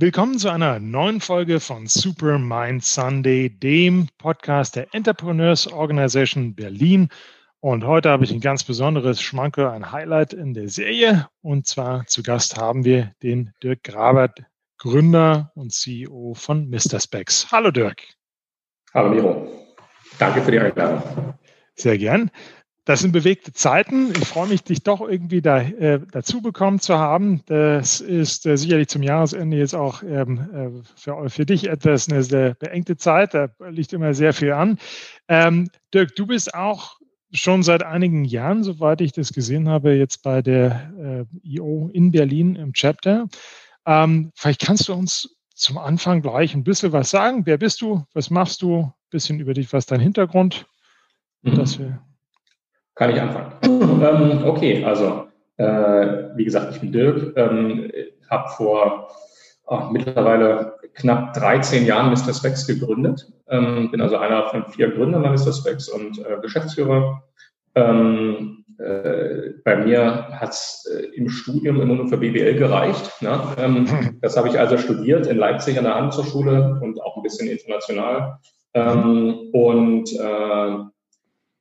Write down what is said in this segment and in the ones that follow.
Willkommen zu einer neuen Folge von Supermind Sunday, dem Podcast der Entrepreneurs Organization Berlin. Und heute habe ich ein ganz besonderes Schmankerl, ein Highlight in der Serie. Und zwar zu Gast haben wir den Dirk Grabert, Gründer und CEO von Mr. Specs. Hallo Dirk. Hallo Miro. Danke für die Einladung. Sehr gern. Das sind bewegte Zeiten. Ich freue mich, dich doch irgendwie da, äh, dazu bekommen zu haben. Das ist äh, sicherlich zum Jahresende jetzt auch ähm, äh, für, für dich etwas eine sehr beengte Zeit. Da liegt immer sehr viel an. Ähm, Dirk, du bist auch schon seit einigen Jahren, soweit ich das gesehen habe, jetzt bei der äh, IO in Berlin im Chapter. Ähm, vielleicht kannst du uns zum Anfang gleich ein bisschen was sagen. Wer bist du? Was machst du? Ein bisschen über dich, was ist dein Hintergrund? Mhm. Dass wir kann ich anfangen? ähm, okay, also äh, wie gesagt, ich bin Dirk, ähm, habe vor oh, mittlerweile knapp 13 Jahren Mr. Specs gegründet. Ähm, bin also einer von vier Gründern bei Mr. Specs und äh, Geschäftsführer. Ähm, äh, bei mir hat es äh, im Studium immer nur für BWL gereicht. Ne? Ähm, das habe ich also studiert in Leipzig an der Handelshochschule und auch ein bisschen international. Ähm, und äh,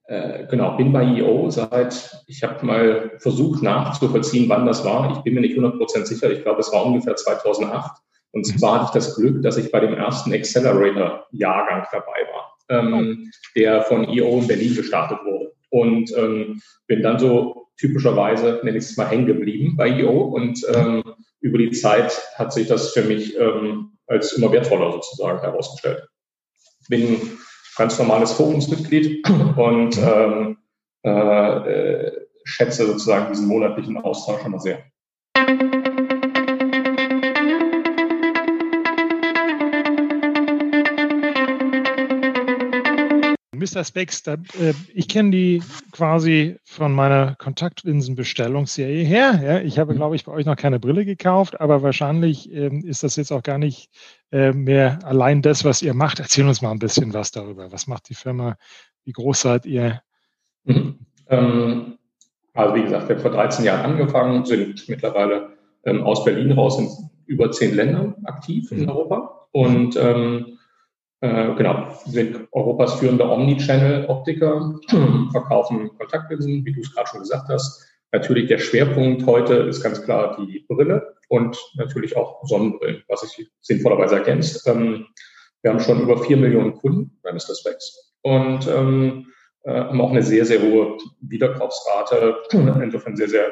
äh, genau, bin bei EO seit, ich habe mal versucht nachzuvollziehen, wann das war. Ich bin mir nicht 100% sicher. Ich glaube, es war ungefähr 2008. Und mhm. zwar hatte ich das Glück, dass ich bei dem ersten Accelerator-Jahrgang dabei war, ähm, der von EO in Berlin gestartet wurde. Und ähm, bin dann so typischerweise, nenne ich es mal, hängen geblieben bei EO. Und ähm, über die Zeit hat sich das für mich ähm, als immer wertvoller sozusagen herausgestellt. Bin ganz normales Forumsmitglied und ähm, äh, äh, schätze sozusagen diesen monatlichen Austausch immer sehr. Mr. Specs, da, äh, ich kenne die quasi von meiner Kontaktlinsenbestellungsserie her. Ja, ich habe, mhm. glaube ich, bei euch noch keine Brille gekauft, aber wahrscheinlich ähm, ist das jetzt auch gar nicht äh, mehr allein das, was ihr macht. Erzähl uns mal ein bisschen was darüber. Was macht die Firma? Wie groß seid ihr? Mhm. Ähm, also wie gesagt, wir haben vor 13 Jahren angefangen, sind mittlerweile ähm, aus Berlin raus in über zehn Ländern aktiv in mhm. Europa und ähm, äh, genau, sind Europas führende Omnichannel-Optiker, verkaufen Kontaktlinsen, wie du es gerade schon gesagt hast. Natürlich der Schwerpunkt heute ist ganz klar die Brille und natürlich auch Sonnenbrillen, was sich sinnvollerweise ergänzt. Ähm, wir haben schon über vier Millionen Kunden bei Mr. Specs und ähm, äh, haben auch eine sehr, sehr hohe Wiederkaufsrate, insofern sehr, sehr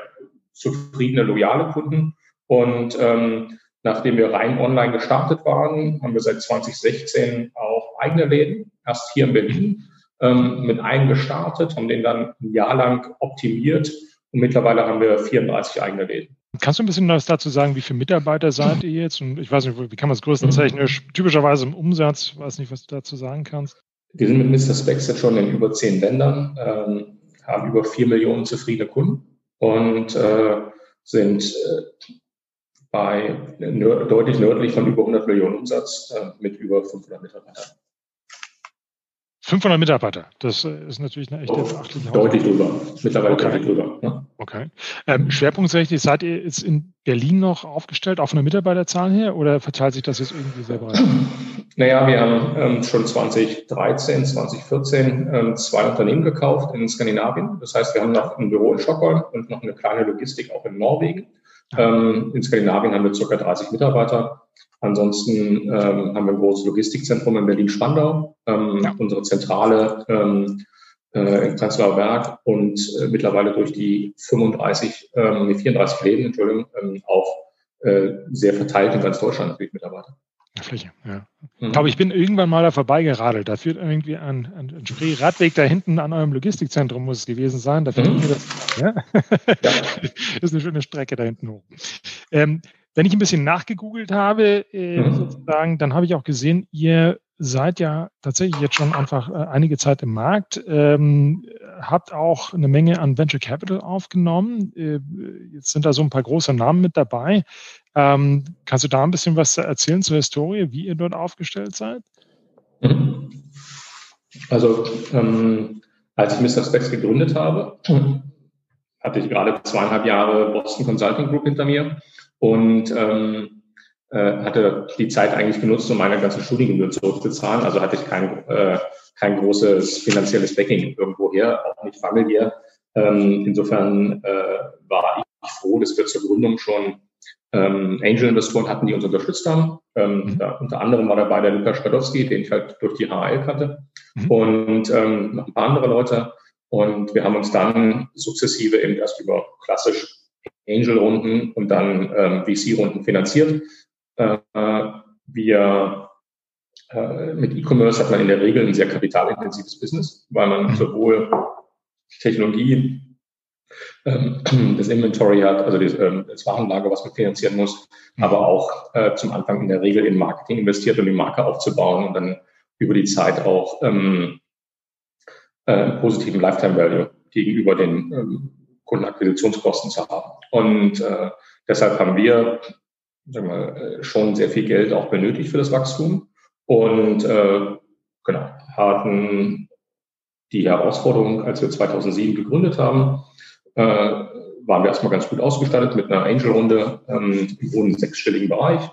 zufriedene, loyale Kunden. Und ähm, Nachdem wir rein online gestartet waren, haben wir seit 2016 auch eigene Läden, erst hier in Berlin, ähm, mit einem gestartet, haben den dann ein Jahr lang optimiert und mittlerweile haben wir 34 eigene Läden. Kannst du ein bisschen was dazu sagen, wie viele Mitarbeiter seid ihr jetzt? Und ich weiß nicht, wie kann man es größtentechnisch, typischerweise im Umsatz, ich weiß nicht, was du dazu sagen kannst. Wir sind mit Mr. Specs jetzt schon in über zehn Ländern, ähm, haben über vier Millionen zufriedene Kunden und äh, sind äh, bei nör deutlich nördlich von über 100 Millionen Umsatz äh, mit über 500 Mitarbeitern. 500 Mitarbeiter, das äh, ist natürlich eine echte beachtliche Deutlich drüber, mittlerweile okay. deutlich drüber. Ja. Okay. Ähm, schwerpunktsächlich, seid ihr jetzt in Berlin noch aufgestellt, auf einer Mitarbeiterzahl her, oder verteilt sich das jetzt irgendwie sehr breit? Naja, wir haben ähm, schon 2013, 2014 ähm, zwei Unternehmen gekauft in Skandinavien. Das heißt, wir haben noch ein Büro in Stockholm und noch eine kleine Logistik auch in Norwegen. Ähm, in Skandinavien haben wir ca. 30 Mitarbeiter. Ansonsten ähm, haben wir ein großes Logistikzentrum in Berlin-Spandau, ähm, ja. unsere Zentrale ähm, äh, im Prenzlauer Berg und äh, mittlerweile durch die 35, ähm, 34 Läden, Entschuldigung, ähm, auch äh, sehr verteilt in ganz Deutschland natürlich Mitarbeiter. Fläche, ja. Mhm. Ich glaube, ich bin irgendwann mal da vorbeigeradelt. Da führt irgendwie ein, ein, ein Spree-Radweg da hinten an eurem Logistikzentrum muss es gewesen sein. Da mhm. das, ja? ja. ist eine schöne Strecke da hinten hoch. Ähm, wenn ich ein bisschen nachgegoogelt habe, äh, mhm. sozusagen, dann habe ich auch gesehen, ihr seid ja tatsächlich jetzt schon einfach äh, einige Zeit im Markt, ähm, habt auch eine Menge an Venture Capital aufgenommen. Äh, jetzt sind da so ein paar große Namen mit dabei. Ähm, kannst du da ein bisschen was erzählen zur Historie, wie ihr dort aufgestellt seid? Mhm. Also, ähm, als ich Mr. Specs gegründet habe, hatte ich gerade zweieinhalb Jahre Boston Consulting Group hinter mir und ähm, äh, hatte die Zeit eigentlich genutzt, um meine ganzen Studiengebühren zurückzuzahlen. Also hatte ich kein, äh, kein großes finanzielles Backing irgendwoher, auch nicht familiär. Ähm, insofern äh, war ich froh, dass wir zur Gründung schon ähm, Angel-Investoren hatten, die uns unterstützt haben. Ähm, mhm. da, unter anderem war dabei der Lukas Skadowski, den ich halt durch die HL kannte. Mhm. Und ähm, noch ein paar andere Leute. Und wir haben uns dann sukzessive eben erst über klassisch Angel-Runden und dann ähm, VC-Runden finanziert. Äh, wir äh, mit E-Commerce hat man in der Regel ein sehr kapitalintensives Business, weil man mhm. sowohl Technologie, ähm, das Inventory hat, also das, ähm, das Warenlager, was man finanzieren muss, mhm. aber auch äh, zum Anfang in der Regel in Marketing investiert, um die Marke aufzubauen und dann über die Zeit auch ähm, äh, positiven Lifetime Value gegenüber den ähm, Kundenakquisitionskosten zu haben. Und äh, deshalb haben wir sagen wir, äh, schon sehr viel Geld auch benötigt für das Wachstum und äh, genau, hatten die Herausforderung, als wir 2007 gegründet haben, äh, waren wir erstmal ganz gut ausgestattet mit einer Angel-Runde ähm, im hohen sechsstelligen Bereich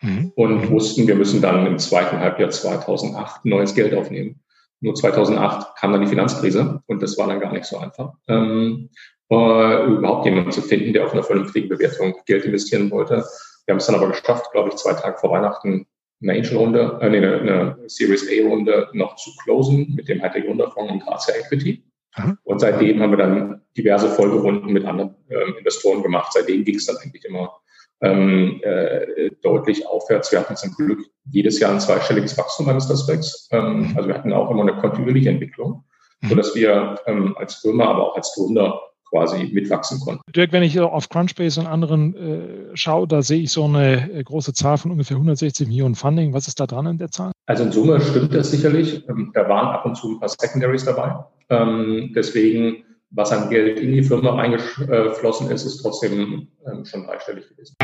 mhm. und wussten, wir müssen dann im zweiten Halbjahr 2008 neues Geld aufnehmen. Nur 2008 kam dann die Finanzkrise und das war dann gar nicht so einfach. Ähm, äh, überhaupt jemanden zu finden, der auf einer vernünftigen Bewertung Geld investieren wollte. Wir haben es dann aber geschafft, glaube ich, zwei Tage vor Weihnachten eine Angel-Runde, äh, eine, eine Series A-Runde noch zu closen mit dem Hightech Gründerfonds und HC Equity. Mhm. Und seitdem haben wir dann diverse Folgerunden mit anderen ähm, Investoren gemacht. Seitdem ging es dann eigentlich immer ähm, äh, deutlich aufwärts. Wir hatten zum Glück jedes Jahr ein zweistelliges Wachstum Mr. Specs. Ähm, mhm. Also wir hatten auch immer eine kontinuierliche Entwicklung, sodass wir ähm, als Firma, aber auch als Gründer quasi mitwachsen konnten. Dirk, wenn ich auf Crunchbase und anderen äh, schaue, da sehe ich so eine äh, große Zahl von ungefähr 160 Millionen Funding. Was ist da dran in der Zahl? Also in Summe stimmt das sicherlich. Ähm, da waren ab und zu ein paar Secondaries dabei. Ähm, deswegen, was an Geld in die Firma reingeflossen ist, ist trotzdem ähm, schon dreistellig gewesen.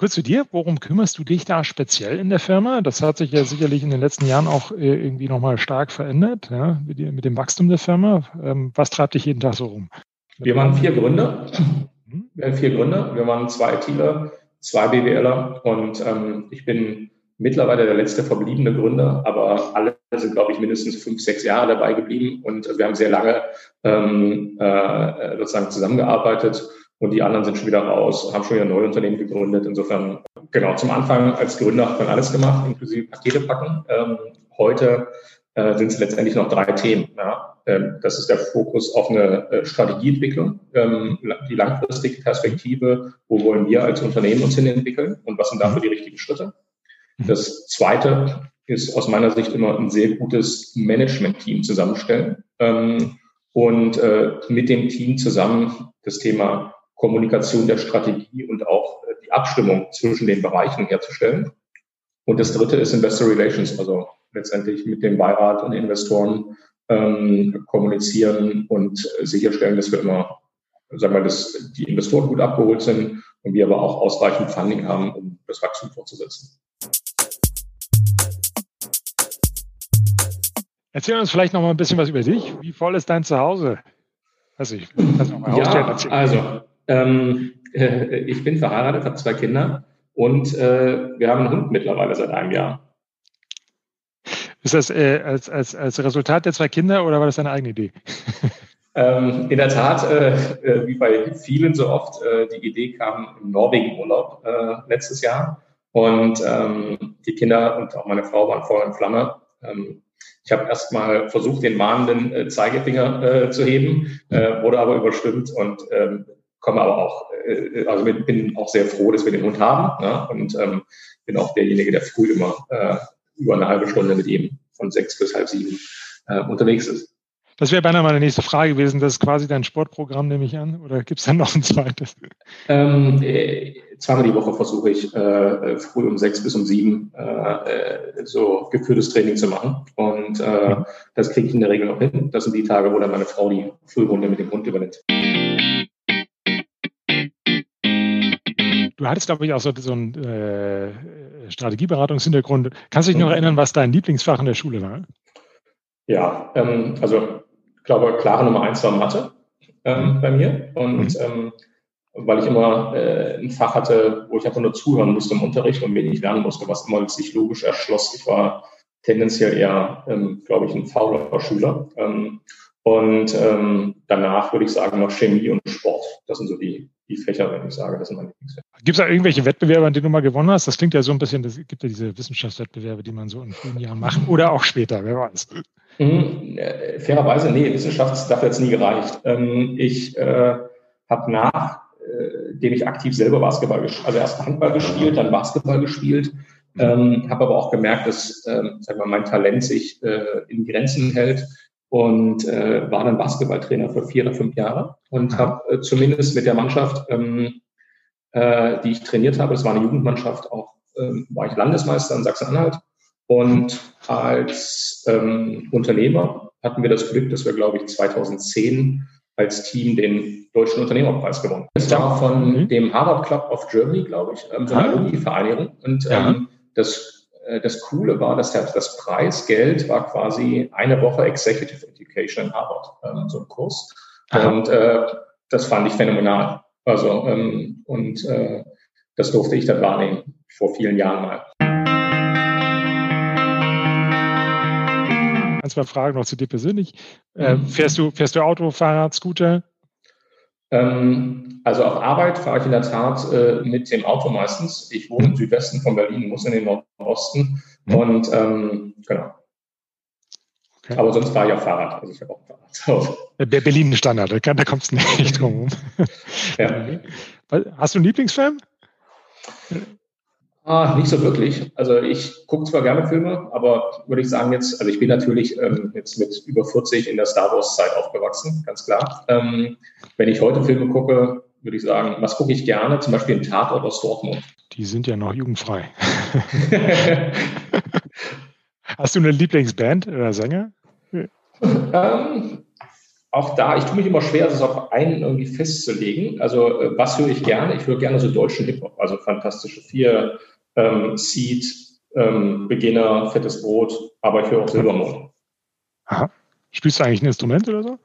Kurz zu dir, worum kümmerst du dich da speziell in der Firma? Das hat sich ja sicherlich in den letzten Jahren auch äh, irgendwie nochmal stark verändert, ja, mit, dem Wachstum der Firma. Ähm, was treibt dich jeden Tag so rum? Wir waren vier Gründer. Mhm. Wir waren vier Gründer. Wir waren zwei ITler, zwei BWLer und ähm, ich bin mittlerweile der letzte verbliebene Gründer, aber alle sind, glaube ich, mindestens fünf, sechs Jahre dabei geblieben und wir haben sehr lange ähm, äh, sozusagen zusammengearbeitet und die anderen sind schon wieder raus, haben schon wieder neue Unternehmen gegründet. Insofern, genau, zum Anfang als Gründer hat man alles gemacht, inklusive Pakete packen. Ähm, heute äh, sind es letztendlich noch drei Themen. Ja. Ähm, das ist der Fokus auf eine äh, Strategieentwicklung, ähm, die langfristige Perspektive, wo wollen wir als Unternehmen uns hin entwickeln und was sind dafür die richtigen Schritte. Das zweite ist aus meiner Sicht immer ein sehr gutes Management-Team zusammenstellen ähm, und äh, mit dem Team zusammen das Thema Kommunikation der Strategie und auch äh, die Abstimmung zwischen den Bereichen herzustellen. Und das dritte ist Investor Relations, also letztendlich mit dem Beirat und Investoren ähm, kommunizieren und äh, sicherstellen, dass wir immer, sagen wir, dass die Investoren gut abgeholt sind und wir aber auch ausreichend Funding haben, um das Wachstum fortzusetzen. Erzähl uns vielleicht noch mal ein bisschen was über dich. Wie voll ist dein Zuhause? Also ich kann noch mal ja, Also ähm, äh, ich bin verheiratet, habe zwei Kinder und äh, wir haben einen Hund mittlerweile seit einem Jahr. Ist das äh, als, als, als Resultat der zwei Kinder oder war das deine eigene Idee? Ähm, in der Tat, äh, äh, wie bei vielen so oft, äh, die Idee kam im Norwegen-Urlaub letztes Jahr. Und ähm, die Kinder und auch meine Frau waren voll in Flamme. Ähm, ich habe erst mal versucht, den mahnenden äh, Zeigefinger äh, zu heben, äh, wurde aber überstimmt und ähm, komme aber auch, äh, also bin auch sehr froh, dass wir den Hund haben ne? und ähm, bin auch derjenige, der früh immer äh, über eine halbe Stunde mit ihm von sechs bis halb sieben äh, unterwegs ist. Das wäre beinahe meine nächste Frage gewesen. Das ist quasi dein Sportprogramm, nehme ich an. Oder gibt es dann noch ein zweites? Ähm, äh, zweimal die Woche versuche ich, äh, früh um sechs bis um sieben äh, äh so geführtes Training zu machen. Und äh, das kriege ich in der Regel noch hin. Das sind die Tage, wo dann meine Frau die Frührunde mit dem Hund übernimmt. Du hattest, glaube ich, auch so, so einen äh, Strategieberatungshintergrund. Kannst du dich noch mhm. erinnern, was dein Lieblingsfach in der Schule war? Ja, ähm, also ich glaube, klare Nummer eins war Mathe ähm, mhm. bei mir. Und mhm. ähm, weil ich immer äh, ein Fach hatte, wo ich einfach nur zuhören musste im Unterricht und wenig lernen musste, was immer sich logisch erschloss. Ich war tendenziell eher, ähm, glaube ich, ein fauler Schüler. Und ähm, danach würde ich sagen noch Chemie und Sport. Das sind so die, die Fächer, wenn ich sage, das sind meine Lieblingsfächer. Gibt es da irgendwelche Wettbewerbe, an denen du mal gewonnen hast? Das klingt ja so ein bisschen, es gibt ja diese Wissenschaftswettbewerbe, die man so in frühen Jahren macht oder auch später, wer weiß. Mhm, äh, fairerweise, nee, Wissenschaft dafür jetzt nie gereicht. Ähm, ich äh, habe nach, äh, dem ich aktiv selber Basketball gespielt, also erst Handball gespielt, dann Basketball gespielt, ähm, habe aber auch gemerkt, dass ähm, sag mal, mein Talent sich äh, in Grenzen hält und äh, war dann Basketballtrainer für vier oder fünf Jahre und habe äh, zumindest mit der Mannschaft, ähm, äh, die ich trainiert habe, das war eine Jugendmannschaft, auch ähm, war ich Landesmeister in Sachsen-Anhalt. Und als ähm, Unternehmer hatten wir das Glück, dass wir, glaube ich, 2010 als Team den Deutschen Unternehmerpreis gewonnen. Das war von mhm. dem Harvard Club of Germany, glaube ich, ähm, so eine ah. Alumni-Vereinigung. Und ähm, das äh, das Coole war, dass das Preisgeld war quasi eine Woche Executive Education in Harvard, ähm, so ein Kurs. Aha. Und äh, das fand ich phänomenal. Also, ähm, und äh, das durfte ich dann wahrnehmen vor vielen Jahren mal. Ein, zwei Fragen noch zu dir persönlich. Äh, mhm. fährst, du, fährst du Auto, Fahrrad, Scooter? Ähm, also auf Arbeit fahre ich in der Tat äh, mit dem Auto meistens. Ich wohne im Südwesten von Berlin, muss in den Nordosten. Mhm. Und ähm, genau. Okay. Aber sonst fahre ich auf Fahrrad. Also ich habe auch ein Fahrrad. Der Berlin-Standard, da, da kommst du nicht drum. ja. Hast du einen Lieblingsfilm? Ah, nicht so wirklich. Also ich gucke zwar gerne Filme, aber würde ich sagen jetzt, also ich bin natürlich ähm, jetzt mit über 40 in der Star Wars Zeit aufgewachsen, ganz klar. Ähm, wenn ich heute Filme gucke, würde ich sagen, was gucke ich gerne? Zum Beispiel ein Tatort aus Dortmund. Die sind ja noch jugendfrei. Hast du eine Lieblingsband oder Sänger? ähm, auch da, ich tue mich immer schwer, es auf einen irgendwie festzulegen. Also äh, was höre ich gerne? Ich höre gerne so deutschen Hip-Hop, also Fantastische Vier, ähm, Seed, ähm, Beginner, Fettes Brot, aber ich höre auch Silbermond. Aha. Spielst du eigentlich ein Instrument oder so?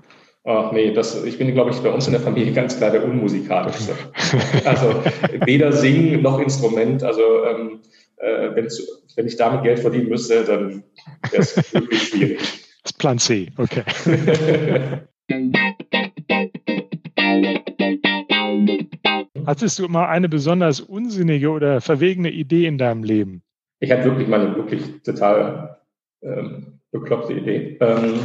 Ach nee, das, ich bin, glaube ich, bei uns in der Familie ganz klar der Unmusikalische. also weder Singen noch Instrument. Also ähm, äh, wenn ich damit Geld verdienen müsste, dann wäre es wirklich schwierig. Das ist Plan C, okay. Hattest du immer eine besonders unsinnige oder verwegene Idee in deinem Leben? Ich hatte wirklich mal eine wirklich total ähm, bekloppte Idee. Ähm,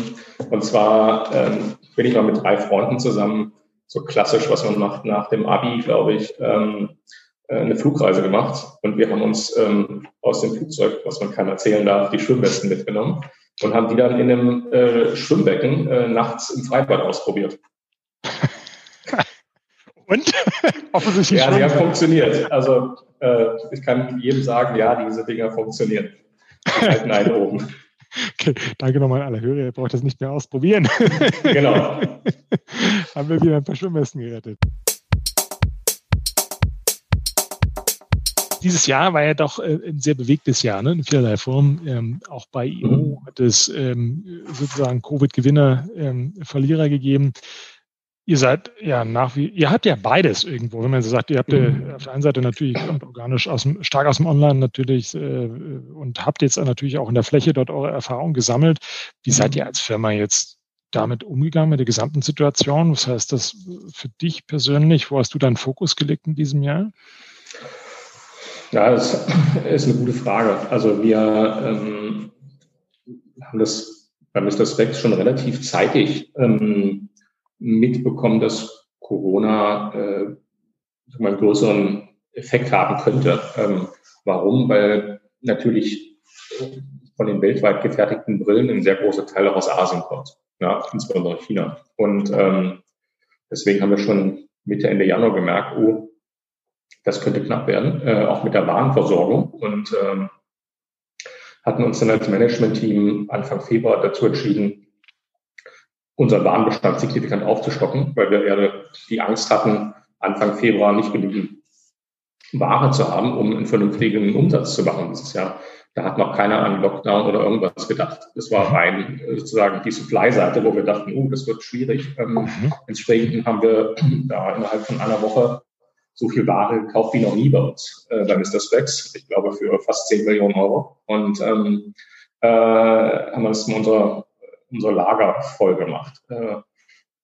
und zwar ähm, bin ich mal mit drei Freunden zusammen, so klassisch, was man macht nach dem Abi, glaube ich, ähm, äh, eine Flugreise gemacht. Und wir haben uns ähm, aus dem Flugzeug, was man keinem erzählen darf, die Schwimmwesten mitgenommen und haben die dann in einem äh, Schwimmbecken äh, nachts im Freibad ausprobiert. Und? Offensichtlich ja, sie haben funktioniert. Also äh, ich kann jedem sagen, ja, diese Dinger funktionieren. Die halten einen oben. Okay, danke nochmal an alle Hörer, ihr braucht das nicht mehr ausprobieren. Genau. Haben wir wieder ein paar Schwimmwesten gerettet. Dieses Jahr war ja doch äh, ein sehr bewegtes Jahr, ne? in vielerlei Form. Ähm, auch bei IO mhm. hat es ähm, sozusagen Covid-Gewinner, ähm, Verlierer gegeben ihr seid ja nach wie, ihr habt ja beides irgendwo, wenn man so sagt, ihr habt mhm. auf der einen Seite natürlich organisch aus dem, stark aus dem Online natürlich äh, und habt jetzt natürlich auch in der Fläche dort eure Erfahrung gesammelt. Wie seid ihr als Firma jetzt damit umgegangen mit der gesamten Situation? Was heißt das für dich persönlich? Wo hast du deinen Fokus gelegt in diesem Jahr? Ja, das ist eine gute Frage. Also wir ähm, haben das beim Mr. Specs schon relativ zeitig ähm, mitbekommen, dass Corona äh, einen größeren Effekt haben könnte. Ähm, warum? Weil natürlich von den weltweit gefertigten Brillen ein sehr großer Teil auch aus Asien kommt, ja, insbesondere China. Und ähm, deswegen haben wir schon Mitte, Ende Januar gemerkt, oh, das könnte knapp werden, äh, auch mit der Warenversorgung. Und ähm, hatten uns dann als Management-Team Anfang Februar dazu entschieden, unseren Warenbestand signifikant aufzustocken, weil wir eher die Angst hatten, Anfang Februar nicht genügend Ware zu haben, um einen vernünftigen Umsatz zu machen dieses Jahr. Da hat noch keiner an Lockdown oder irgendwas gedacht. Das war rein sozusagen die Supply-Seite, wo wir dachten, oh, das wird schwierig. Ähm, mhm. Entsprechend haben wir da innerhalb von einer Woche so viel Ware gekauft wie noch nie bei uns, äh, bei Mr. Specs. Ich glaube für fast 10 Millionen Euro. Und ähm, äh, haben wir das in unser, unser Lager voll gemacht. Äh,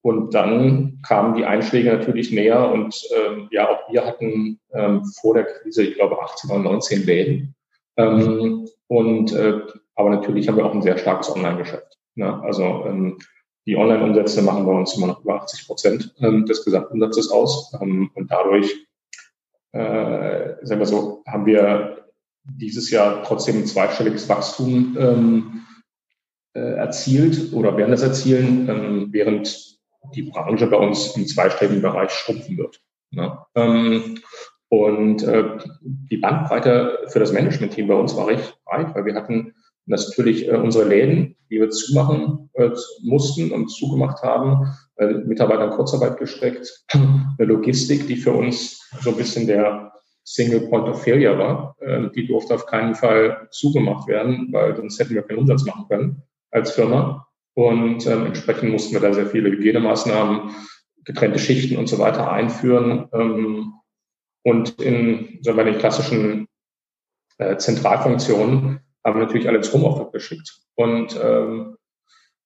und dann kamen die Einschläge natürlich näher und ähm, ja, auch wir hatten ähm, vor der Krise, ich glaube, 18 oder 19 Läden. Ähm, und äh, aber natürlich haben wir auch ein sehr starkes Online-Geschäft. Ne? Also ähm, die Online-Umsätze machen bei uns immer noch über 80 Prozent ähm, des Gesamtumsatzes aus. Ähm, und dadurch, äh, sagen wir so, haben wir dieses Jahr trotzdem ein zweistelliges Wachstum ähm, äh, erzielt oder werden das erzielen, ähm, während die Branche bei uns im zweistelligen Bereich schrumpfen wird. Ne? Ähm, und äh, die Bandbreite für das Management-Team bei uns war recht breit, weil wir hatten natürlich äh, unsere Läden, die wir zumachen äh, mussten und zugemacht haben, äh, Mitarbeiter in Kurzarbeit gesteckt, eine Logistik, die für uns so ein bisschen der Single Point of Failure war. Äh, die durfte auf keinen Fall zugemacht werden, weil sonst hätten wir keinen Umsatz machen können als Firma. Und ähm, entsprechend mussten wir da sehr viele Hygienemaßnahmen, getrennte Schichten und so weiter einführen. Ähm, und in sagen wir, den klassischen äh, Zentralfunktionen haben wir natürlich alle ins Homeoffice geschickt. Und ähm,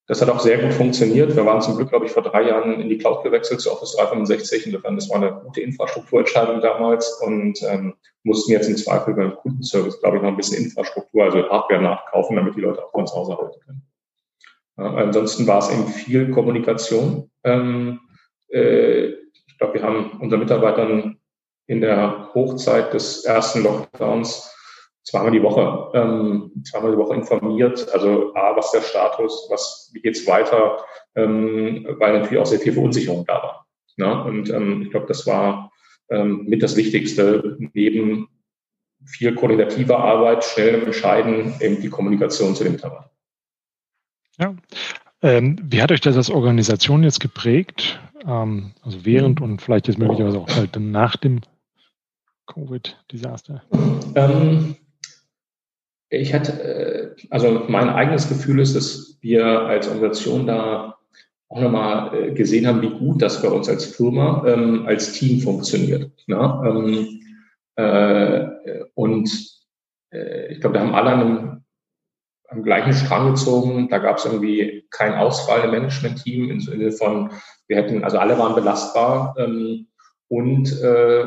das hat auch sehr gut funktioniert. Wir waren zum Glück, glaube ich, vor drei Jahren in die Cloud gewechselt zu Office 365. Insofern, das war eine gute Infrastrukturentscheidung damals und ähm, mussten jetzt im Zweifel beim Kundenservice, glaube ich, noch ein bisschen Infrastruktur, also Hardware nachkaufen, damit die Leute auch von zu Hause arbeiten können. Ansonsten war es eben viel Kommunikation. Ähm, äh, ich glaube, wir haben unseren Mitarbeitern in der Hochzeit des ersten Lockdowns zweimal die Woche, ähm, zweimal die Woche informiert. Also A, was der Status, was, wie geht's weiter, ähm, weil natürlich auch sehr viel Verunsicherung da war. Ne? Und ich glaube, das war mit das Wichtigste, neben viel koordinativer Arbeit, schnellem Entscheiden, eben die Kommunikation zu den Mitarbeitern. Ja. Ähm, wie hat euch das als Organisation jetzt geprägt? Ähm, also während und vielleicht jetzt möglicherweise auch halt nach dem Covid-Desaster? Ähm, ich hatte, äh, also mein eigenes Gefühl ist, dass wir als Organisation da auch nochmal äh, gesehen haben, wie gut das bei uns als Firma, ähm, als Team funktioniert. Ne? Ähm, äh, und äh, ich glaube, da haben alle an einem, am gleichen Strang gezogen. Da gab es irgendwie kein Ausfall im Management-Team im Sinne von, wir hätten, also alle waren belastbar. Ähm, und äh,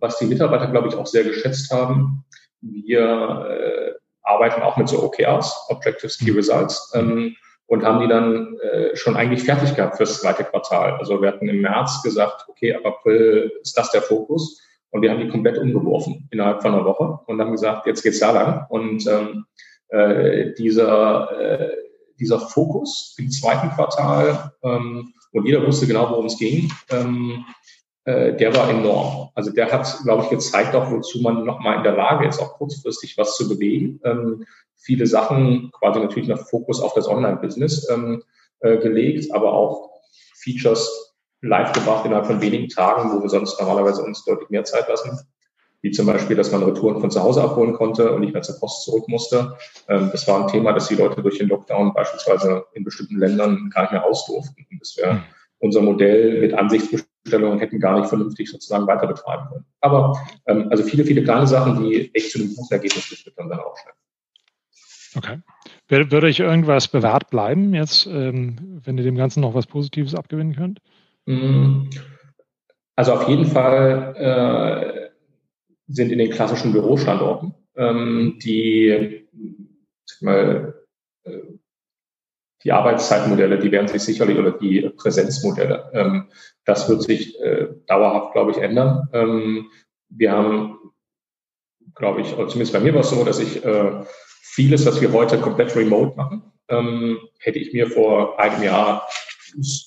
was die Mitarbeiter, glaube ich, auch sehr geschätzt haben, wir äh, arbeiten auch mit so OKRs, Objectives Key Results, ähm, und haben die dann äh, schon eigentlich fertig gehabt fürs zweite Quartal. Also wir hatten im März gesagt, okay, ab April ist das der Fokus. Und wir haben die komplett umgeworfen innerhalb von einer Woche und haben gesagt, jetzt geht's da lang. Und ähm, äh, dieser, äh, dieser Fokus im zweiten Quartal, ähm, und jeder wusste genau, worum es ging, ähm, äh, der war enorm. Also der hat, glaube ich, gezeigt auch, wozu man nochmal in der Lage ist, auch kurzfristig was zu bewegen. Ähm, viele Sachen, quasi natürlich noch Fokus auf das Online-Business ähm, äh, gelegt, aber auch Features live gebracht innerhalb von wenigen Tagen, wo wir sonst normalerweise uns deutlich mehr Zeit lassen. Wie zum Beispiel, dass man Retouren von zu Hause abholen konnte und nicht mehr zur Post zurück musste. Ähm, das war ein Thema, dass die Leute durch den Lockdown beispielsweise in bestimmten Ländern gar nicht mehr ausdurften. Und das wäre hm. unser Modell mit Ansichtsbestimmung Stellungen hätten gar nicht vernünftig sozusagen weiter betreiben können. Aber ähm, also viele, viele kleine Sachen, die echt zu einem guten Ergebnis geführt haben, dann auch schnell. Okay. Würde euch irgendwas bewahrt bleiben, jetzt, ähm, wenn ihr dem Ganzen noch was Positives abgewinnen könnt? Mm. Also auf jeden Fall äh, sind in den klassischen Bürostandorten ähm, die mal, äh, die Arbeitszeitmodelle, die werden sich sicherlich oder die Präsenzmodelle, ähm, das wird sich äh, dauerhaft, glaube ich, ändern. Ähm, wir haben, glaube ich, zumindest bei mir war es so, dass ich äh, vieles, was wir heute komplett remote machen, ähm, hätte ich mir vor einem Jahr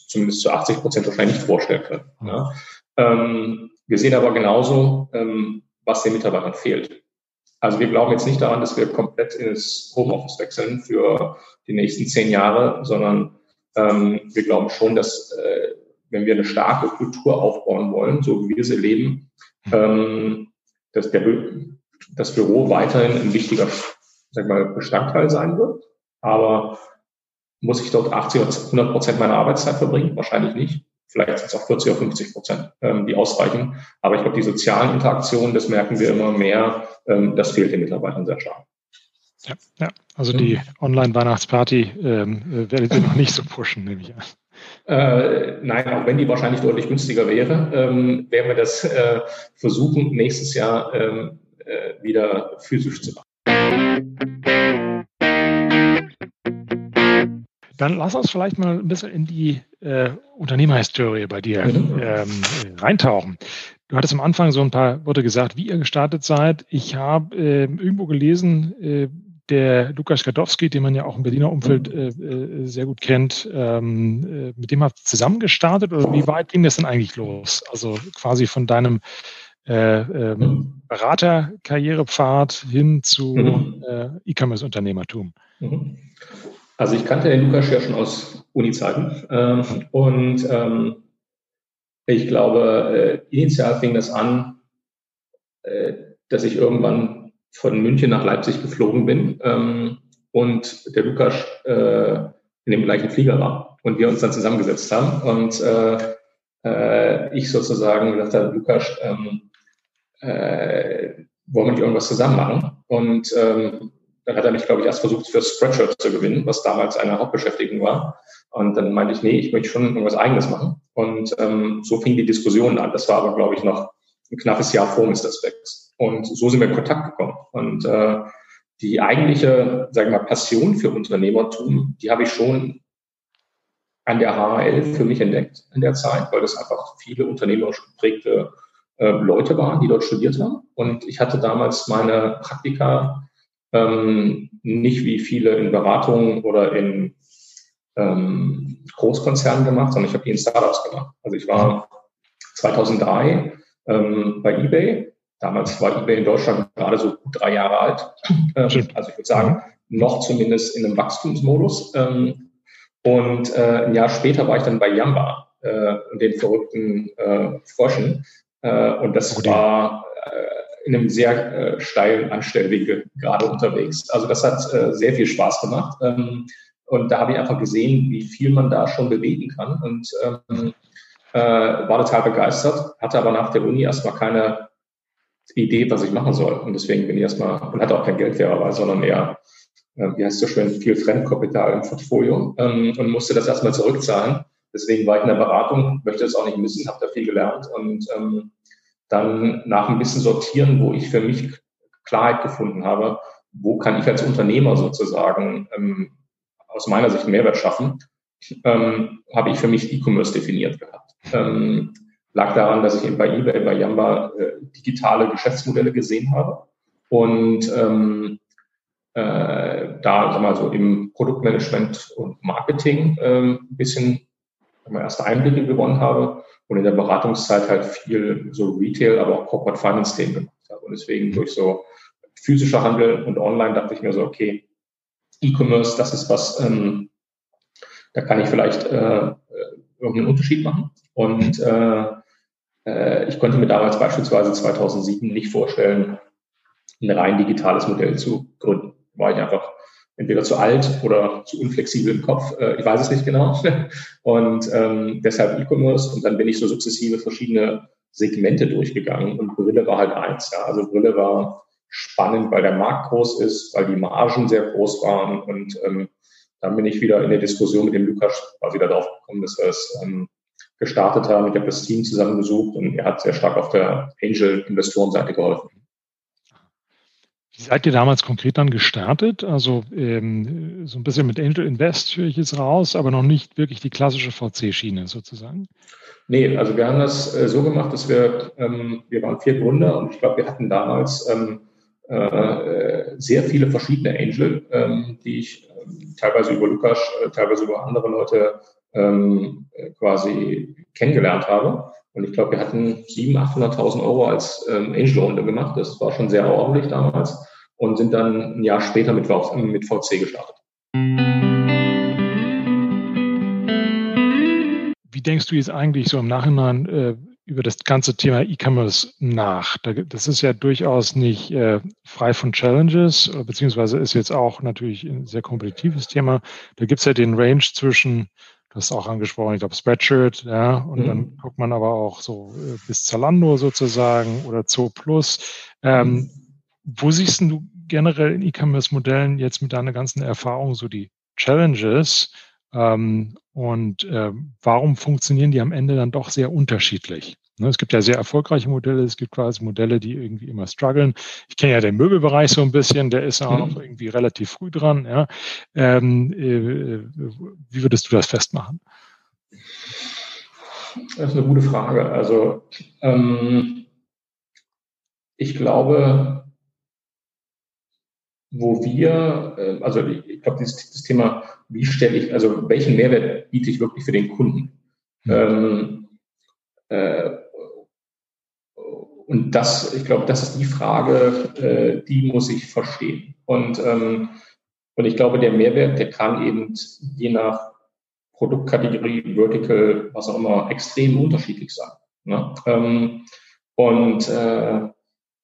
zumindest zu 80 Prozent wahrscheinlich nicht vorstellen können. Ja. Ähm, wir sehen aber genauso, ähm, was den Mitarbeitern fehlt. Also wir glauben jetzt nicht daran, dass wir komplett ins Homeoffice wechseln für die nächsten zehn Jahre, sondern ähm, wir glauben schon, dass äh, wenn wir eine starke Kultur aufbauen wollen, so wie wir sie leben, ähm, dass der, das Büro weiterhin ein wichtiger sag mal, Bestandteil sein wird. Aber muss ich dort 80 oder 100 Prozent meiner Arbeitszeit verbringen? Wahrscheinlich nicht. Vielleicht sind es auch 40 oder 50 Prozent, ähm, die ausreichen. Aber ich glaube, die sozialen Interaktionen, das merken wir immer mehr, ähm, das fehlt den Mitarbeitern sehr stark. Ja, ja. also die Online-Weihnachtsparty ähm, werdet ihr noch nicht so pushen, nehme ich an. Äh, nein, auch wenn die wahrscheinlich deutlich günstiger wäre, ähm, werden wir das äh, versuchen, nächstes Jahr ähm, äh, wieder physisch zu machen. Dann lass uns vielleicht mal ein bisschen in die äh, Unternehmerhistorie bei dir mhm. ähm, reintauchen. Du hattest am Anfang so ein paar Worte gesagt, wie ihr gestartet seid. Ich habe äh, irgendwo gelesen, äh, der Lukas Gadowski, den man ja auch im Berliner Umfeld mhm. äh, äh, sehr gut kennt, ähm, äh, mit dem habt ihr zusammen gestartet oder wie weit ging das denn eigentlich los? Also quasi von deinem äh, ähm, mhm. Beraterkarrierepfad hin zu äh, E-Commerce-Unternehmertum. Also ich kannte den Lukas ja schon aus Uni-Zeiten ähm, und ähm, ich glaube, äh, initial fing das an, äh, dass ich irgendwann von München nach Leipzig geflogen bin ähm, und der Lukas äh, in dem gleichen Flieger war und wir uns dann zusammengesetzt haben und äh, äh, ich sozusagen Lukas, ähm, äh, wollen wir nicht irgendwas zusammen machen? Und ähm, dann hat er mich, glaube ich, erst versucht, für Spreadshirt zu gewinnen, was damals eine Hauptbeschäftigung war. Und dann meinte ich, nee, ich möchte schon irgendwas Eigenes machen. Und ähm, so fing die Diskussion an. Das war aber, glaube ich, noch ein knappes Jahr vor Mr. Specs. Und so sind wir in Kontakt gekommen. Und äh, die eigentliche, sagen wir mal, Passion für Unternehmertum, die habe ich schon an der HL für mich entdeckt in der Zeit, weil das einfach viele unternehmerisch geprägte äh, Leute waren, die dort studiert haben. Und ich hatte damals meine Praktika ähm, nicht wie viele in Beratungen oder in ähm, Großkonzernen gemacht, sondern ich habe die in Startups gemacht. Also ich war 2003 ähm, bei eBay. Damals war eBay in Deutschland gerade so gut drei Jahre alt. Ähm, also ich würde sagen, noch zumindest in einem Wachstumsmodus. Ähm, und äh, ein Jahr später war ich dann bei Yamba, äh, den verrückten äh, Fröschen. Äh, und das okay. war äh, in einem sehr äh, steilen Anstellwinkel gerade unterwegs. Also das hat äh, sehr viel Spaß gemacht. Ähm, und da habe ich einfach gesehen, wie viel man da schon bewegen kann. Und ähm, äh, war total begeistert, hatte aber nach der Uni erstmal keine Idee, was ich machen soll. Und deswegen bin ich erstmal, und hatte auch kein Geld fairerweise, sondern eher, äh, wie heißt es so schön, viel Fremdkapital im Portfolio ähm, und musste das erstmal zurückzahlen. Deswegen war ich in der Beratung, möchte das auch nicht missen, habe da viel gelernt und ähm, dann nach ein bisschen sortieren, wo ich für mich Klarheit gefunden habe, wo kann ich als Unternehmer sozusagen ähm, aus meiner Sicht Mehrwert schaffen, ähm, habe ich für mich E-Commerce definiert gehabt. Ähm, lag daran, dass ich eben bei eBay, bei Yamba äh, digitale Geschäftsmodelle gesehen habe und ähm, äh, da sag mal so im Produktmanagement und Marketing ähm, ein bisschen erste Einblicke gewonnen habe und in der Beratungszeit halt viel so Retail, aber auch Corporate Finance Themen gemacht habe. Und deswegen durch so physischer Handel und Online dachte ich mir so, okay, E-Commerce, das ist was, ähm, da kann ich vielleicht äh, irgendeinen Unterschied machen. Und äh, äh, ich konnte mir damals beispielsweise 2007 nicht vorstellen, ein rein digitales Modell zu gründen. War ich einfach entweder zu alt oder zu unflexibel im Kopf. Äh, ich weiß es nicht genau. Und ähm, deshalb E-Commerce. Und dann bin ich so sukzessive verschiedene Segmente durchgegangen. Und Brille war halt eins. Ja. Also Brille war spannend, weil der Markt groß ist, weil die Margen sehr groß waren. Und ähm, dann bin ich wieder in der Diskussion mit dem Lukas quasi darauf gekommen, dass wir es ähm, gestartet haben. Ich habe das Team zusammengesucht und er hat sehr stark auf der Angel-Investorenseite geholfen. Wie seid ihr damals konkret dann gestartet? Also ähm, so ein bisschen mit Angel Invest höre ich jetzt raus, aber noch nicht wirklich die klassische VC-Schiene sozusagen. Nee, also wir haben das äh, so gemacht, dass wir, ähm, wir waren vier Gründer und ich glaube, wir hatten damals ähm, äh, sehr viele verschiedene Angel, ähm, die ich äh, teilweise über Lukas, äh, teilweise über andere Leute ähm, quasi kennengelernt habe. Und ich glaube, wir hatten 700.000, 800.000 Euro als ähm, Angel-Runde gemacht. Das war schon sehr ordentlich damals und sind dann ein Jahr später mit, mit VC gestartet. Wie denkst du jetzt eigentlich so im Nachhinein äh, über das ganze Thema E-Commerce nach? das ist ja durchaus nicht äh, frei von Challenges, beziehungsweise ist jetzt auch natürlich ein sehr kompetitives Thema. Da gibt es ja den Range zwischen Du hast auch angesprochen, ich glaube Spreadshirt, ja, und mhm. dann guckt man aber auch so äh, bis Zalando sozusagen oder Zo Plus. Ähm. Wo siehst du generell in E-Commerce-Modellen jetzt mit deiner ganzen Erfahrung so die Challenges ähm, und äh, warum funktionieren die am Ende dann doch sehr unterschiedlich? Ne, es gibt ja sehr erfolgreiche Modelle, es gibt quasi Modelle, die irgendwie immer strugglen. Ich kenne ja den Möbelbereich so ein bisschen, der ist auch noch mhm. irgendwie relativ früh dran. Ja. Ähm, äh, wie würdest du das festmachen? Das ist eine gute Frage. Also ähm, ich glaube, wo wir, äh, also ich glaube, dieses, das Thema, wie stelle ich, also welchen Mehrwert biete ich wirklich für den Kunden? Mhm. Ähm, äh, und das, ich glaube, das ist die Frage, äh, die muss ich verstehen. Und, ähm, und ich glaube, der Mehrwert, der kann eben je nach Produktkategorie, Vertical, was auch immer, extrem unterschiedlich sein. Ne? Ähm, und äh,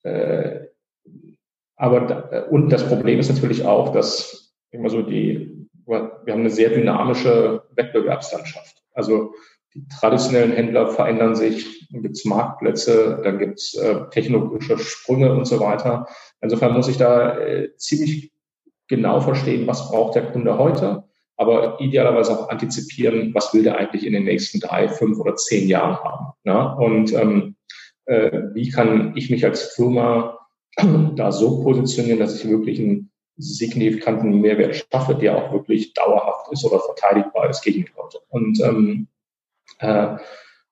äh, aber da, und das Problem ist natürlich auch, dass immer so die, wir haben eine sehr dynamische Wettbewerbslandschaft. Also die traditionellen Händler verändern sich, dann gibt es Marktplätze, dann gibt es äh, technologische Sprünge und so weiter. Insofern muss ich da äh, ziemlich genau verstehen, was braucht der Kunde heute, aber idealerweise auch antizipieren, was will der eigentlich in den nächsten drei, fünf oder zehn Jahren haben. Ne? Und ähm, äh, wie kann ich mich als Firma da so positionieren, dass ich wirklich einen signifikanten Mehrwert schaffe, der auch wirklich dauerhaft ist oder verteidigbar ist gegen die Leute. Und ähm, äh,